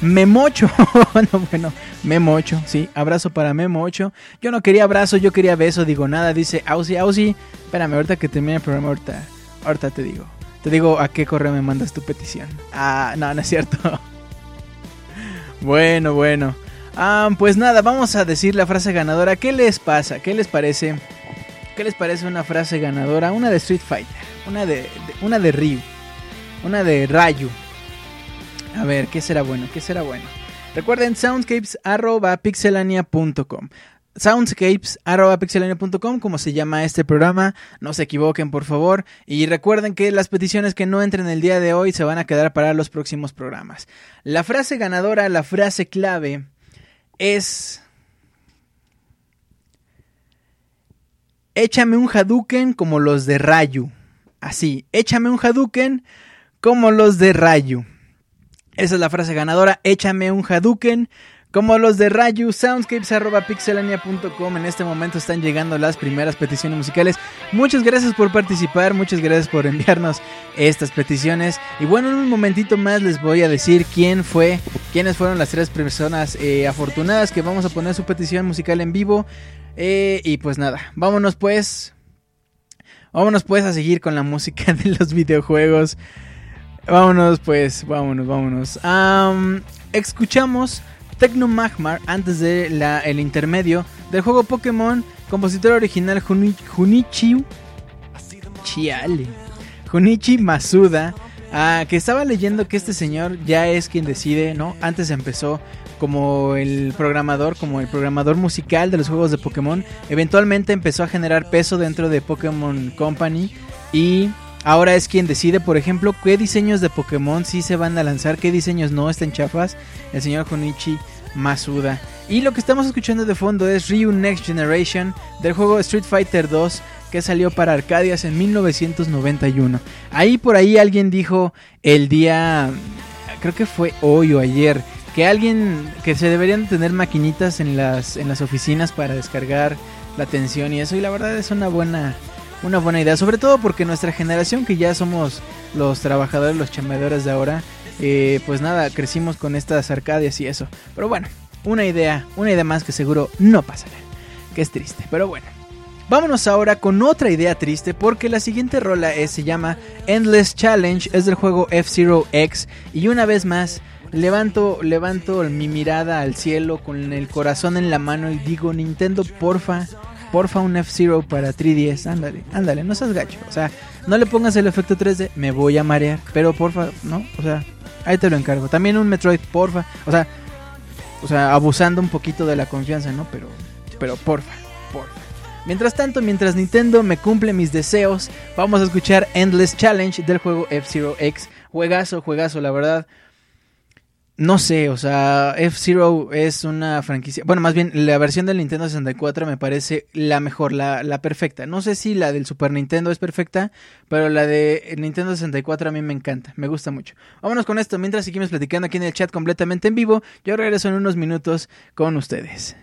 Memocho, no, bueno, Memocho, sí, abrazo para Memocho. Yo no quería abrazo, yo quería beso, digo nada, dice Ausi, Ausi. Espérame, ahorita que termine el programa, ahorita, ahorita te digo. Te digo a qué correo me mandas tu petición. Ah, no, no es cierto. bueno, bueno. Ah, pues nada, vamos a decir la frase ganadora. ¿Qué les pasa? ¿Qué les parece? ¿Qué les parece una frase ganadora? Una de Street Fighter, una de, de- una de Ryu, una de Rayu. A ver, ¿qué será bueno? ¿Qué será bueno? Recuerden soundscapes@pixelania.com. Soundscapes@pixelania.com, como se llama este programa. No se equivoquen, por favor. Y recuerden que las peticiones que no entren el día de hoy se van a quedar para los próximos programas. La frase ganadora, la frase clave es Échame un Hadouken como los de Rayu. Así, échame un Hadouken como los de Rayu. Esa es la frase ganadora. Échame un Hadouken como los de Rayu. Soundscapes.pixelania.com. En este momento están llegando las primeras peticiones musicales. Muchas gracias por participar. Muchas gracias por enviarnos estas peticiones. Y bueno, en un momentito más les voy a decir quién fue, quiénes fueron las tres personas eh, afortunadas que vamos a poner su petición musical en vivo. Eh, y pues nada, vámonos pues. Vámonos pues a seguir con la música de los videojuegos. Vámonos pues, vámonos, vámonos. Am, escuchamos Tecno Magmar antes de la, el intermedio del juego Pokémon, compositor original Juni- Junichi. Junichi Masuda, ah, que estaba leyendo que este señor ya es quien decide, ¿no? Antes empezó como el programador, como el programador musical de los juegos de Pokémon. Eventualmente empezó a generar peso dentro de Pokémon Company y ahora es quien decide, por ejemplo, qué diseños de Pokémon sí se van a lanzar, qué diseños no están chafas. El señor Junichi Masuda. Y lo que estamos escuchando de fondo es Ryu Next Generation del juego Street Fighter 2 que salió para Arcadias en 1991. Ahí por ahí alguien dijo el día, creo que fue hoy o ayer, que alguien, que se deberían tener maquinitas en las, en las oficinas para descargar la atención y eso. Y la verdad es una buena, una buena idea, sobre todo porque nuestra generación que ya somos los trabajadores, los chambeadores de ahora, eh, pues nada, crecimos con estas arcadias y eso. Pero bueno, una idea, una idea más que seguro no pasará. que es triste, pero bueno. Vámonos ahora con otra idea triste porque la siguiente rola es, se llama Endless Challenge, es del juego F-Zero X y una vez más levanto, levanto mi mirada al cielo con el corazón en la mano y digo Nintendo porfa, porfa un F-Zero para 3DS, ándale, ándale, no seas gacho, o sea, no le pongas el efecto 3D, me voy a marear, pero porfa, no, o sea, ahí te lo encargo. También un Metroid, porfa, o sea, o sea, abusando un poquito de la confianza, ¿no? Pero, pero porfa, porfa. Mientras tanto, mientras Nintendo me cumple mis deseos, vamos a escuchar Endless Challenge del juego F-Zero X. Juegazo, juegazo, la verdad. No sé, o sea, F-Zero es una franquicia. Bueno, más bien, la versión del Nintendo 64 me parece la mejor, la, la, perfecta. No sé si la del Super Nintendo es perfecta, pero la de Nintendo 64 a mí me encanta, me gusta mucho. Vámonos con esto, mientras seguimos platicando aquí en el chat completamente en vivo. Yo regreso en unos minutos con ustedes.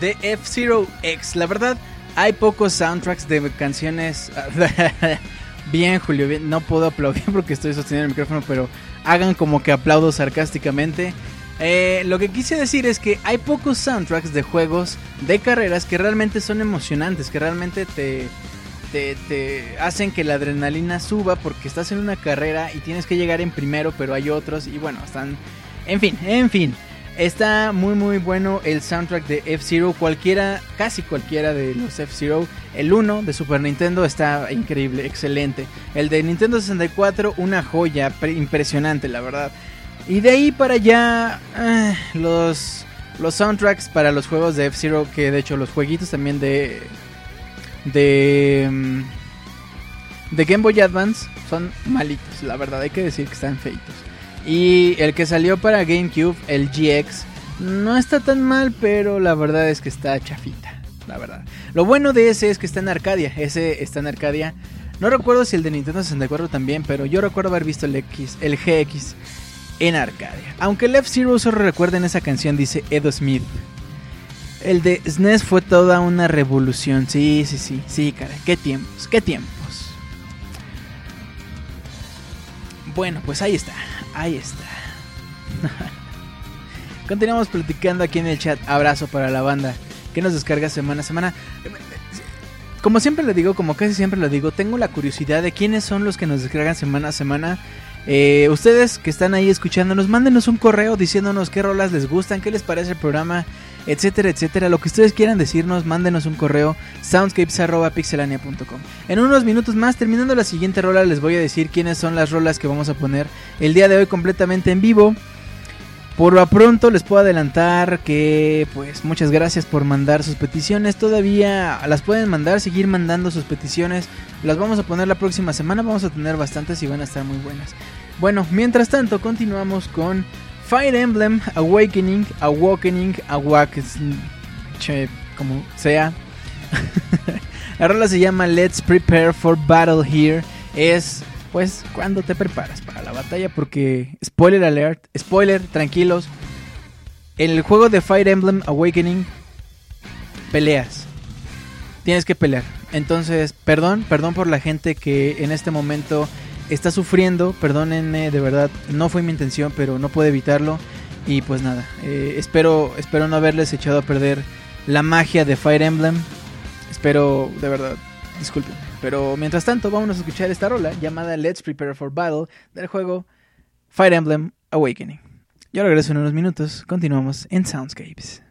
De F-Zero X. La verdad, hay pocos soundtracks de canciones. bien, Julio. No puedo aplaudir porque estoy sosteniendo el micrófono, pero hagan como que aplaudo sarcásticamente. Eh, lo que quise decir es que hay pocos soundtracks de juegos de carreras que realmente son emocionantes, que realmente te, te, te, hacen que la adrenalina suba porque estás en una carrera y tienes que llegar en primero, pero hay otros y bueno, están... En fin, en fin. Está muy muy bueno el soundtrack de F-Zero, cualquiera, casi cualquiera de los F-Zero. El 1 de Super Nintendo está increíble, excelente. El de Nintendo 64, una joya, impresionante la verdad. Y de ahí para allá, eh, los, los soundtracks para los juegos de F-Zero, que de hecho los jueguitos también de... De... Mm, de Game Boy Advance son malitos, la verdad, hay que decir que están feitos. Y el que salió para GameCube, el GX, no está tan mal, pero la verdad es que está chafita, la verdad. Lo bueno de ese es que está en Arcadia, ese está en Arcadia. No recuerdo si el de Nintendo 64 también, pero yo recuerdo haber visto el X, el GX en Arcadia. Aunque el F-Zero solo recuerden esa canción, dice Edo Smith. El de SNES fue toda una revolución. Sí, sí, sí, sí, cara. Qué tiempos, qué tiempos. Bueno, pues ahí está, ahí está. Continuamos platicando aquí en el chat. Abrazo para la banda que nos descarga semana a semana. Como siempre le digo, como casi siempre lo digo, tengo la curiosidad de quiénes son los que nos descargan semana a semana. Eh, ustedes que están ahí escuchándonos, mándenos un correo diciéndonos qué rolas les gustan, qué les parece el programa, etcétera, etcétera. Lo que ustedes quieran decirnos, mándenos un correo soundscapes.pixelania.com. En unos minutos más, terminando la siguiente rola, les voy a decir quiénes son las rolas que vamos a poner el día de hoy completamente en vivo. Por lo pronto les puedo adelantar que pues muchas gracias por mandar sus peticiones. Todavía las pueden mandar, seguir mandando sus peticiones. Las vamos a poner la próxima semana, vamos a tener bastantes y van a estar muy buenas. Bueno, mientras tanto continuamos con Fire Emblem Awakening, Awakening, Awakening, como sea. la rola se llama Let's Prepare for Battle Here. Es pues cuando te preparas para la batalla porque spoiler alert, spoiler, tranquilos. En el juego de Fire Emblem Awakening peleas. Tienes que pelear. Entonces, perdón, perdón por la gente que en este momento está sufriendo, perdónenme, de verdad, no fue mi intención, pero no puedo evitarlo. Y pues nada, eh, espero, espero no haberles echado a perder la magia de Fire Emblem. Espero, de verdad, disculpen. Pero mientras tanto, vámonos a escuchar esta rola llamada Let's Prepare for Battle del juego Fire Emblem Awakening. Yo regreso en unos minutos, continuamos en Soundscapes.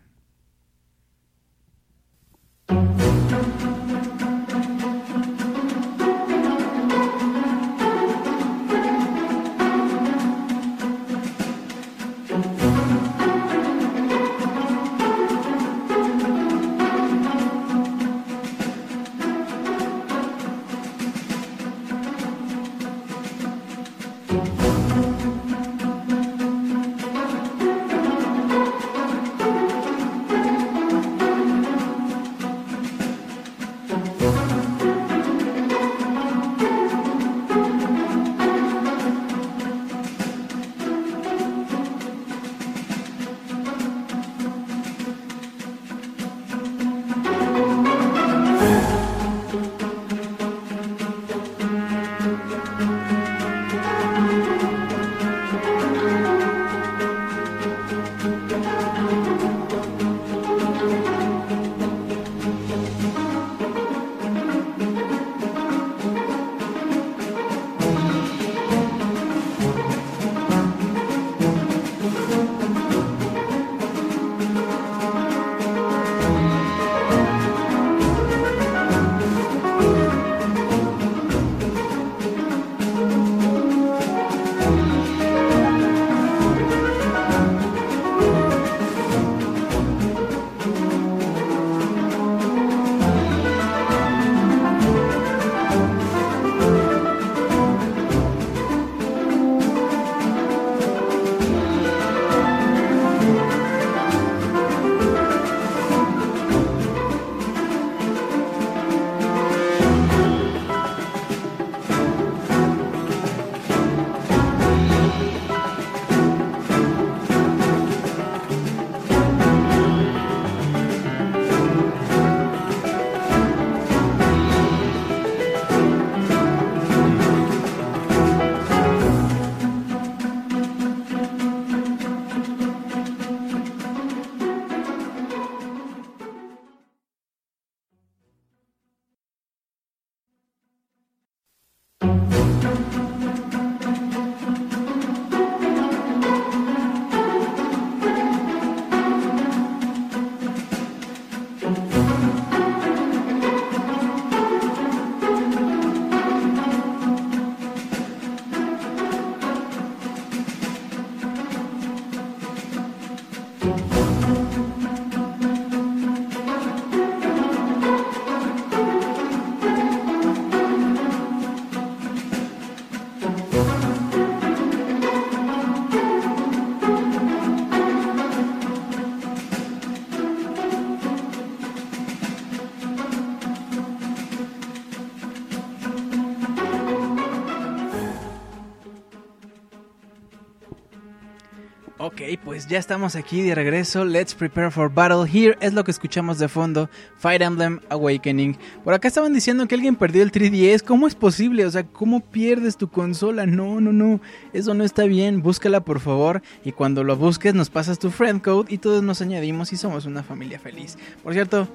Ya estamos aquí de regreso. Let's prepare for battle. Here es lo que escuchamos de fondo. Fire Emblem Awakening. Por acá estaban diciendo que alguien perdió el 3DS. ¿Cómo es posible? O sea, ¿cómo pierdes tu consola? No, no, no. Eso no está bien. Búscala por favor. Y cuando lo busques nos pasas tu friend code y todos nos añadimos y somos una familia feliz. Por cierto,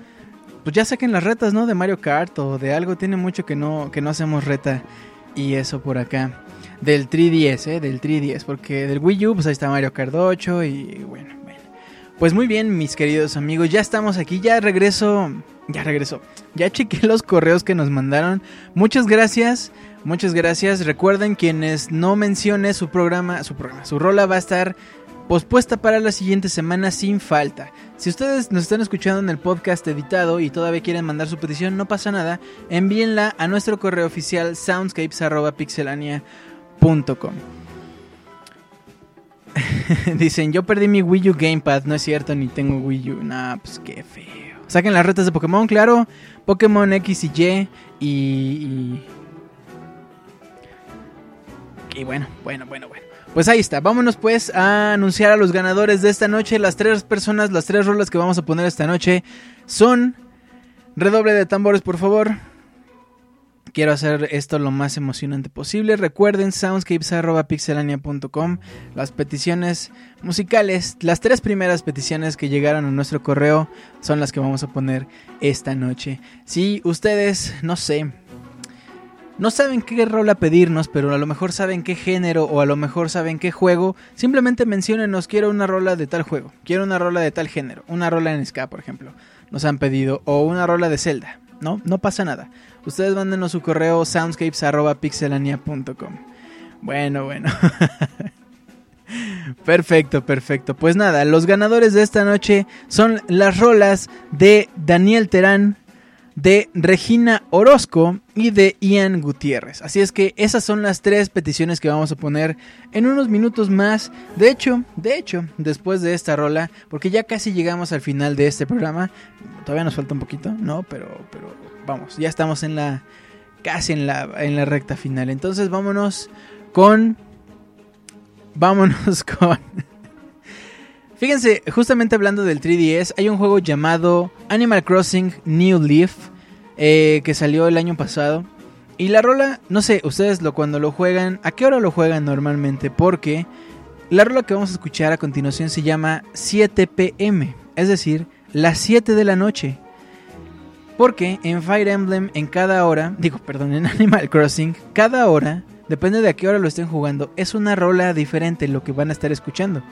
pues ya saquen las retas, ¿no? De Mario Kart o de algo. Tiene mucho que no, que no hacemos reta. Y eso por acá del 3DS, ¿eh? Del 3DS, porque del Wii U, pues ahí está Mario Kart 8 y bueno, bueno. Pues muy bien, mis queridos amigos, ya estamos aquí, ya regreso, ya regreso. Ya chequé los correos que nos mandaron. Muchas gracias, muchas gracias. Recuerden quienes no mencione su programa, su programa, su rola va a estar pospuesta para la siguiente semana sin falta. Si ustedes nos están escuchando en el podcast editado y todavía quieren mandar su petición, no pasa nada. Envíenla a nuestro correo oficial soundscapes.pixelania.com. Dicen, yo perdí mi Wii U Gamepad. No es cierto, ni tengo Wii U. Nah, pues qué feo. Saquen las retas de Pokémon, claro. Pokémon X y Y. Y. Y, bueno, bueno, bueno, bueno. Pues ahí está, vámonos pues a anunciar a los ganadores de esta noche. Las tres personas, las tres rolas que vamos a poner esta noche son... Redoble de tambores, por favor. Quiero hacer esto lo más emocionante posible. Recuerden soundscapes.pixelania.com. Las peticiones musicales, las tres primeras peticiones que llegaron a nuestro correo son las que vamos a poner esta noche. Si ustedes, no sé, no saben qué rola pedirnos, pero a lo mejor saben qué género o a lo mejor saben qué juego, simplemente menciónenos, quiero una rola de tal juego, quiero una rola de tal género, una rola en ska, por ejemplo, nos han pedido, o una rola de Zelda, ¿no? No pasa nada. Ustedes mándenos su correo soundscapes.pixelania.com. Bueno, bueno. perfecto, perfecto. Pues nada, los ganadores de esta noche son las rolas de Daniel Terán, de Regina Orozco y de Ian Gutiérrez. Así es que esas son las tres peticiones que vamos a poner en unos minutos más. De hecho, de hecho, después de esta rola, porque ya casi llegamos al final de este programa. Todavía nos falta un poquito, ¿no? Pero, pero vamos, ya estamos en la casi en la en la recta final. Entonces, vámonos con vámonos con Fíjense, justamente hablando del 3DS, hay un juego llamado Animal Crossing New Leaf eh, que salió el año pasado. Y la rola, no sé, ustedes lo cuando lo juegan, ¿a qué hora lo juegan normalmente? Porque la rola que vamos a escuchar a continuación se llama 7 pm, es decir, las 7 de la noche. Porque en Fire Emblem, en cada hora, digo, perdón, en Animal Crossing, cada hora, depende de a qué hora lo estén jugando, es una rola diferente lo que van a estar escuchando.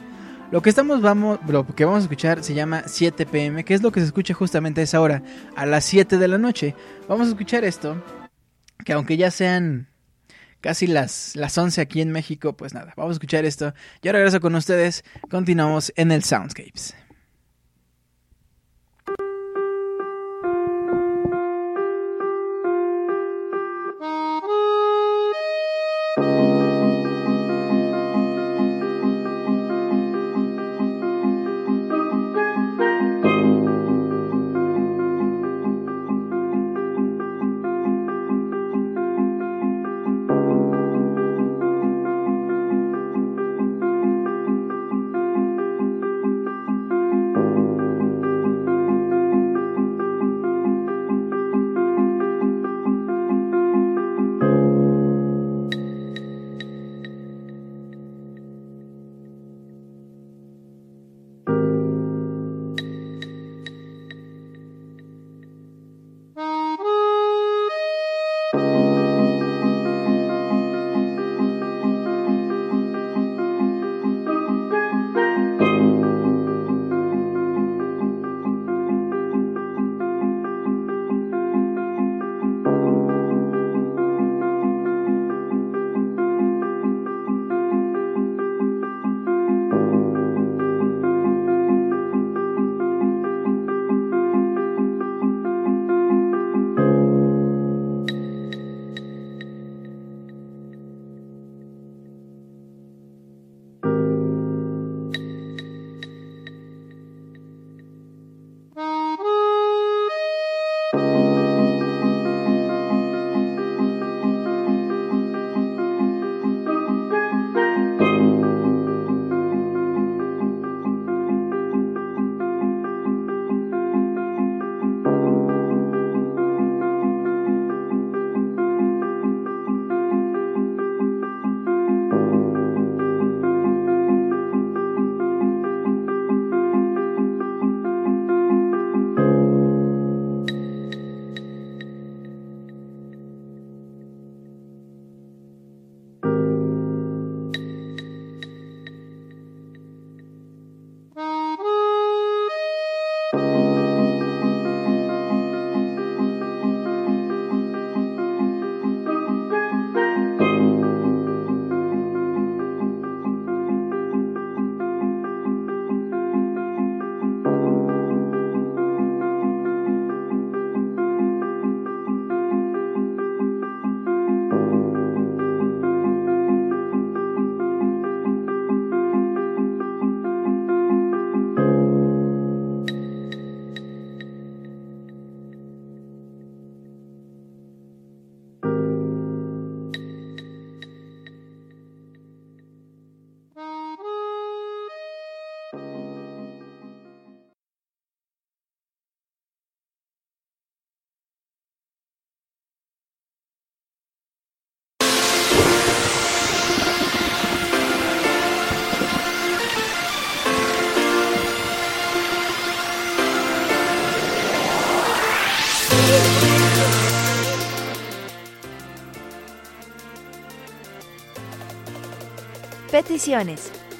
Lo que estamos vamos, lo que vamos a escuchar se llama 7 pm, que es lo que se escucha justamente a esa hora, a las 7 de la noche. Vamos a escuchar esto, que aunque ya sean casi las, las 11 aquí en México, pues nada, vamos a escuchar esto. Yo regreso con ustedes, continuamos en el Soundscapes.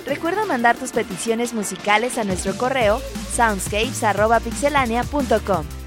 Recuerda mandar tus peticiones musicales a nuestro correo soundscapes.pixelania.com.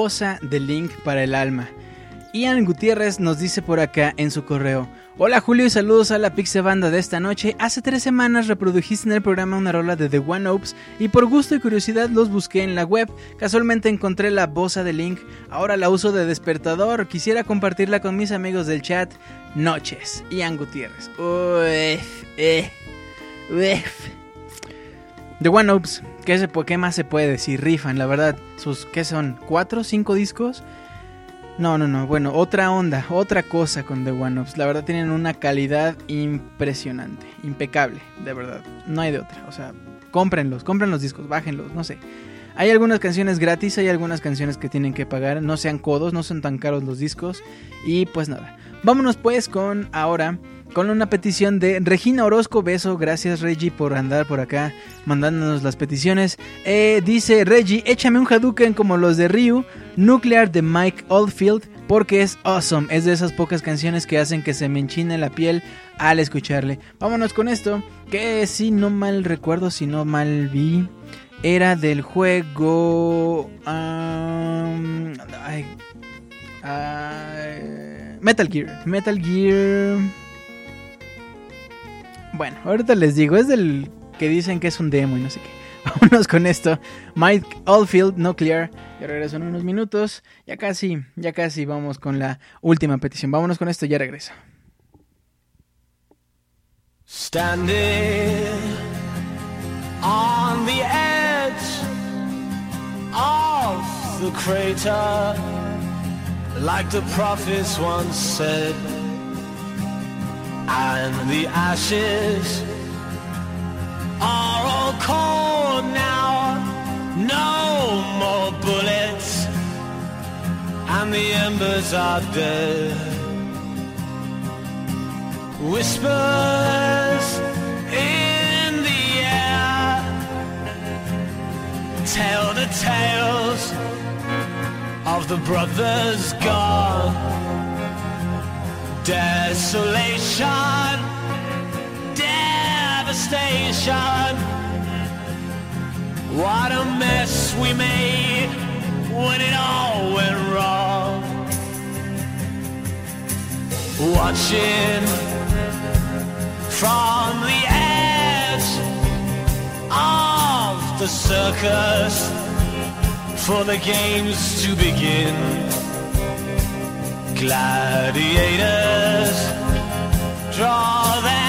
Bosa de Link para el alma. Ian Gutiérrez nos dice por acá en su correo, Hola Julio y saludos a la Pixe Banda de esta noche. Hace tres semanas reprodujiste en el programa una rola de The One Opes y por gusto y curiosidad los busqué en la web. Casualmente encontré la bosa de Link, ahora la uso de despertador. Quisiera compartirla con mis amigos del chat. Noches, Ian Gutiérrez. Uf, eh, uf. The One Opes, ¿qué, se, ¿qué más se puede decir? Rifan, la verdad. Sus, ¿qué son? ¿Cuatro? ¿Cinco discos? No, no, no. Bueno, otra onda, otra cosa con The One Ups. La verdad tienen una calidad impresionante, impecable, de verdad. No hay de otra. O sea, cómprenlos, compren los discos, bájenlos, no sé. Hay algunas canciones gratis, hay algunas canciones que tienen que pagar. No sean codos, no son tan caros los discos. Y pues nada. Vámonos pues con ahora con una petición de Regina Orozco. Beso, gracias Reggie por andar por acá mandándonos las peticiones. Eh, dice Reggie, échame un Hadouken como los de Ryu, Nuclear de Mike Oldfield, porque es awesome. Es de esas pocas canciones que hacen que se me enchine la piel al escucharle. Vámonos con esto, que si no mal recuerdo, si no mal vi, era del juego... Metal Gear. Metal Gear... Bueno, ahorita les digo, es del que dicen que es un demo y no sé qué. Vámonos con esto. Mike Oldfield Nuclear. Ya regreso en unos minutos. Ya casi, ya casi vamos con la última petición. Vámonos con esto, ya regreso. Standing on the edge of the crater, like the prophets once said. And the ashes are all cold now. No more bullets, and the embers are dead. Whispers in the air tell the tales of the brothers gone Desolation, devastation. What a mess we made when it all went wrong. Watching from the edge of the circus for the games to begin gladiators. Draw their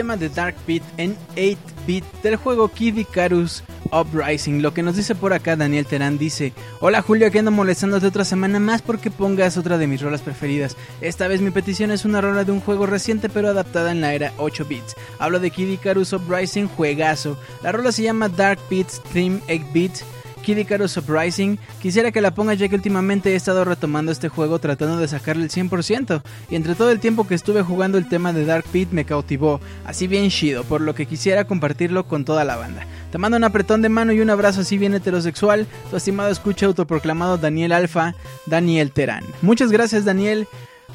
tema de Dark Pit en 8-bit del juego Kid Icarus Uprising. Lo que nos dice por acá Daniel Terán dice: Hola Julio, aquí ando molestándote otra semana más porque pongas otra de mis rolas preferidas. Esta vez mi petición es una rola de un juego reciente pero adaptada en la era 8 bits. Hablo de Kid Icarus Uprising, juegazo. La rola se llama Dark Pit Theme 8 bit Kid Icarus Uprising. Quisiera que la pongas ya que últimamente he estado retomando este juego tratando de sacarle el 100% y entre todo el tiempo que estuve jugando el tema de Dark Pit me cautivó, así bien chido, por lo que quisiera compartirlo con toda la banda. Te mando un apretón de mano y un abrazo así bien heterosexual, tu estimado escucha autoproclamado Daniel Alfa, Daniel Terán. Muchas gracias Daniel.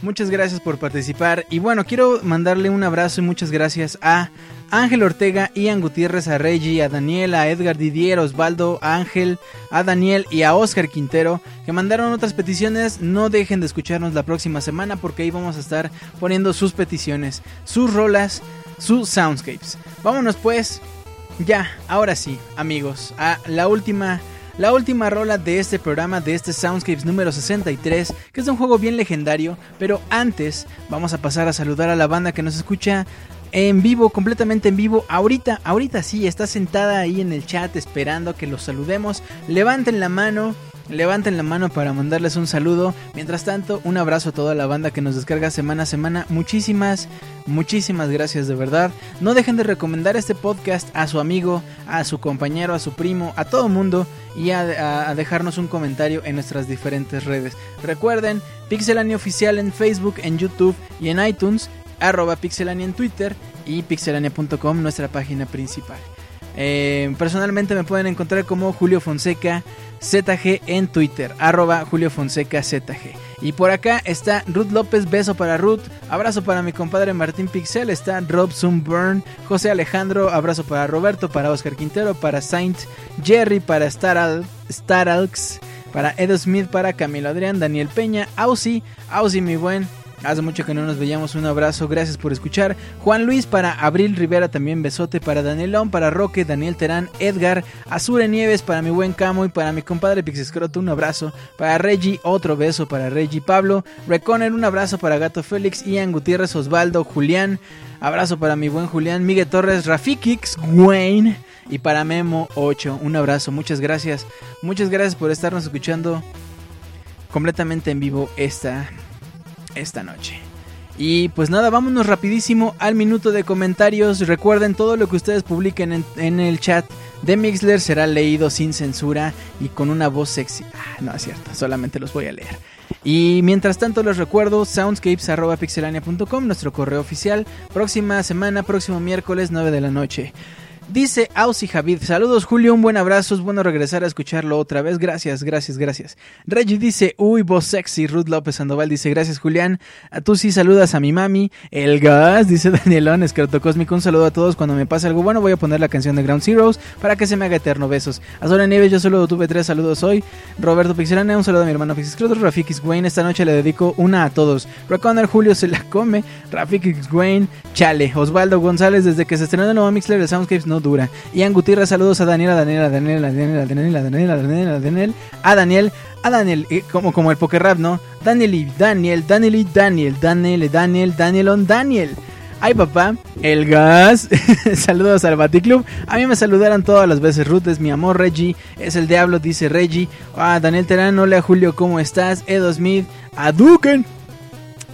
Muchas gracias por participar y bueno, quiero mandarle un abrazo y muchas gracias a Ángel Ortega, Ian Gutiérrez, a Reggie, a Daniel, a Edgar Didier, Osvaldo, a Ángel, a Daniel y a Oscar Quintero que mandaron otras peticiones. No dejen de escucharnos la próxima semana porque ahí vamos a estar poniendo sus peticiones, sus rolas, sus soundscapes. Vámonos pues, ya, ahora sí, amigos, a la última la última rola de este programa, de este Soundscapes número 63, que es un juego bien legendario, pero antes vamos a pasar a saludar a la banda que nos escucha en vivo, completamente en vivo. Ahorita, ahorita sí, está sentada ahí en el chat esperando que los saludemos. Levanten la mano levanten la mano para mandarles un saludo. Mientras tanto, un abrazo a toda la banda que nos descarga semana a semana. Muchísimas, muchísimas gracias de verdad. No dejen de recomendar este podcast a su amigo, a su compañero, a su primo, a todo mundo y a, dejarnos un comentario en nuestras diferentes redes. Recuerden, Pixelania Oficial en Facebook, en YouTube y en iTunes, arroba Pixelania en Twitter y pixelania.com, nuestra página principal. Eh, personalmente me pueden encontrar como Julio Fonseca ZG en Twitter, arroba Julio Fonseca ZG. Y por acá está Ruth López, beso para Ruth, abrazo para mi compadre Martín Pixel, está Rob Sunburn, José Alejandro, abrazo para Roberto, para Oscar Quintero, para Saint Jerry, para Staral, Staralx, para Edo Smith, para Camilo Adrián, Daniel Peña, Ausi, Ausi mi buen, Hace mucho que no nos veíamos. Un abrazo. Gracias por escuchar. Juan Luis para Abril Rivera también besote para Danielón, para Roque, Daniel Terán, Edgar, Azure Nieves para mi buen Camo y para mi compadre Pixescroto un abrazo. Para Reggie otro beso para Reggie Pablo. Reconer un abrazo para Gato Félix, Ian Gutiérrez, Osvaldo, Julián. Abrazo para mi buen Julián, Miguel Torres, Rafikix, Wayne y para Memo 8. Un abrazo, muchas gracias. Muchas gracias por estarnos escuchando completamente en vivo esta esta noche. Y pues nada, vámonos rapidísimo al minuto de comentarios. Recuerden, todo lo que ustedes publiquen en, el chat de Mixler será leído sin censura y con una voz sexy. Ah, no es cierto, solamente los voy a leer. Y mientras tanto les recuerdo soundscapes.pixelania.com, nuestro correo oficial. Próxima semana, próximo miércoles 9 de la noche. Dice Ausi Javid, saludos Julio, un buen abrazo, es bueno regresar a escucharlo otra vez, gracias, gracias, gracias. Reggie dice, uy, voz sexy, Ruth López Sandoval dice, gracias Julián, a tú sí saludas a mi mami, el gas, dice Danielón, Esquerto Cósmico, un saludo a todos, cuando me pase algo bueno voy a poner la canción de Ground Zeroes para que se me haga eterno, besos. A Zora Nieves, yo solo tuve tres saludos hoy, Roberto Pixelane, un saludo a mi hermano Pixescroto, Rafikis Wayne, esta noche le dedico una a todos, Reconer Julio se la come, Rafikis Wayne, chale, Osvaldo González, desde que se estrenó el nuevo Mixler de Soundscapes no dura. Ian Gutiérrez, saludos a Daniel, a Daniel, a Daniel, a Daniel, a Daniel, a Daniel, a Daniel, a Daniel, a Daniel, a Daniel, como, como el poker rap, ¿no? Daniel y Daniel, Daniel y Daniel, Daniel, Daniel, Danielon, Daniel. Ay papá, el gas. Saludos al Baticlub. A mí me saludaron todas las veces. Ruth es mi amor. Reggie es el diablo, dice Reggie. Ah, Daniel Terán, hola Julio, ¿cómo estás? Edo Smith, a Duken.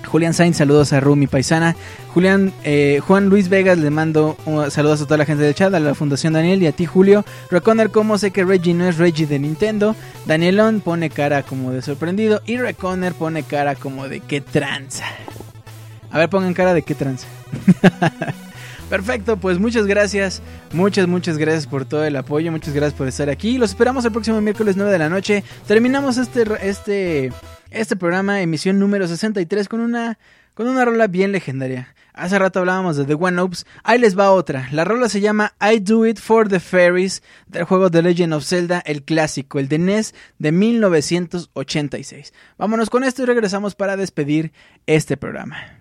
Julián Sainz, saludos a Rumi Paisana. Julián, eh, Juan Luis Vegas, le mando saludos a toda la gente del chat, a la Fundación Daniel y a ti, Julio. Reconer, como sé que Reggie no es Reggie de Nintendo. Danielón pone cara como de sorprendido. Y Reconer pone cara como de qué tranza. A ver, pongan cara de qué tranza. Perfecto, pues muchas gracias, muchas, muchas gracias por todo el apoyo, muchas gracias por estar aquí. Los esperamos el próximo miércoles 9 de la noche. Terminamos este, este, este programa, emisión número 63, con una, con una rola bien legendaria. Hace rato hablábamos de The One Oops, ahí les va otra. La rola se llama I Do It for the Fairies del juego The Legend of Zelda, el clásico, el de NES de 1986. Vámonos con esto y regresamos para despedir este programa.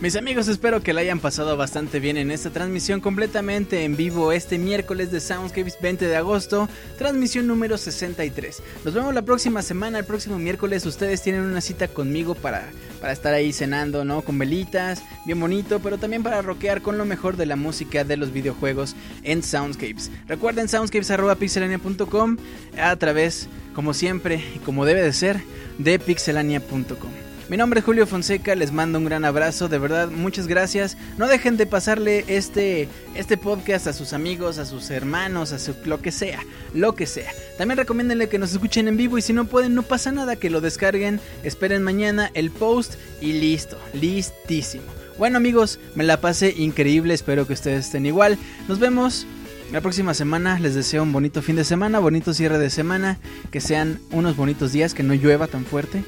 Mis amigos, espero que la hayan pasado bastante bien en esta transmisión completamente en vivo este miércoles de Soundscapes 20 de agosto, transmisión número 63. Nos vemos la próxima semana, el próximo miércoles. Ustedes tienen una cita conmigo para, para estar ahí cenando, ¿no? Con velitas, bien bonito, pero también para rockear con lo mejor de la música de los videojuegos en Soundscapes. Recuerden soundscapes.pixelania.com a través, como siempre y como debe de ser, de pixelania.com. Mi nombre es Julio Fonseca, les mando un gran abrazo, de verdad, muchas gracias. No dejen de pasarle este, este podcast a sus amigos, a sus hermanos, a su, lo que sea, lo que sea. También recomiéndenle que nos escuchen en vivo y si no pueden, no pasa nada, que lo descarguen, esperen mañana el post y listo, listísimo. Bueno amigos, me la pasé increíble, espero que ustedes estén igual. Nos vemos la próxima semana, les deseo un bonito fin de semana, bonito cierre de semana, que sean unos bonitos días, que no llueva tan fuerte.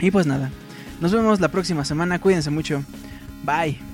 Y pues nada, nos vemos la próxima semana, cuídense mucho, bye.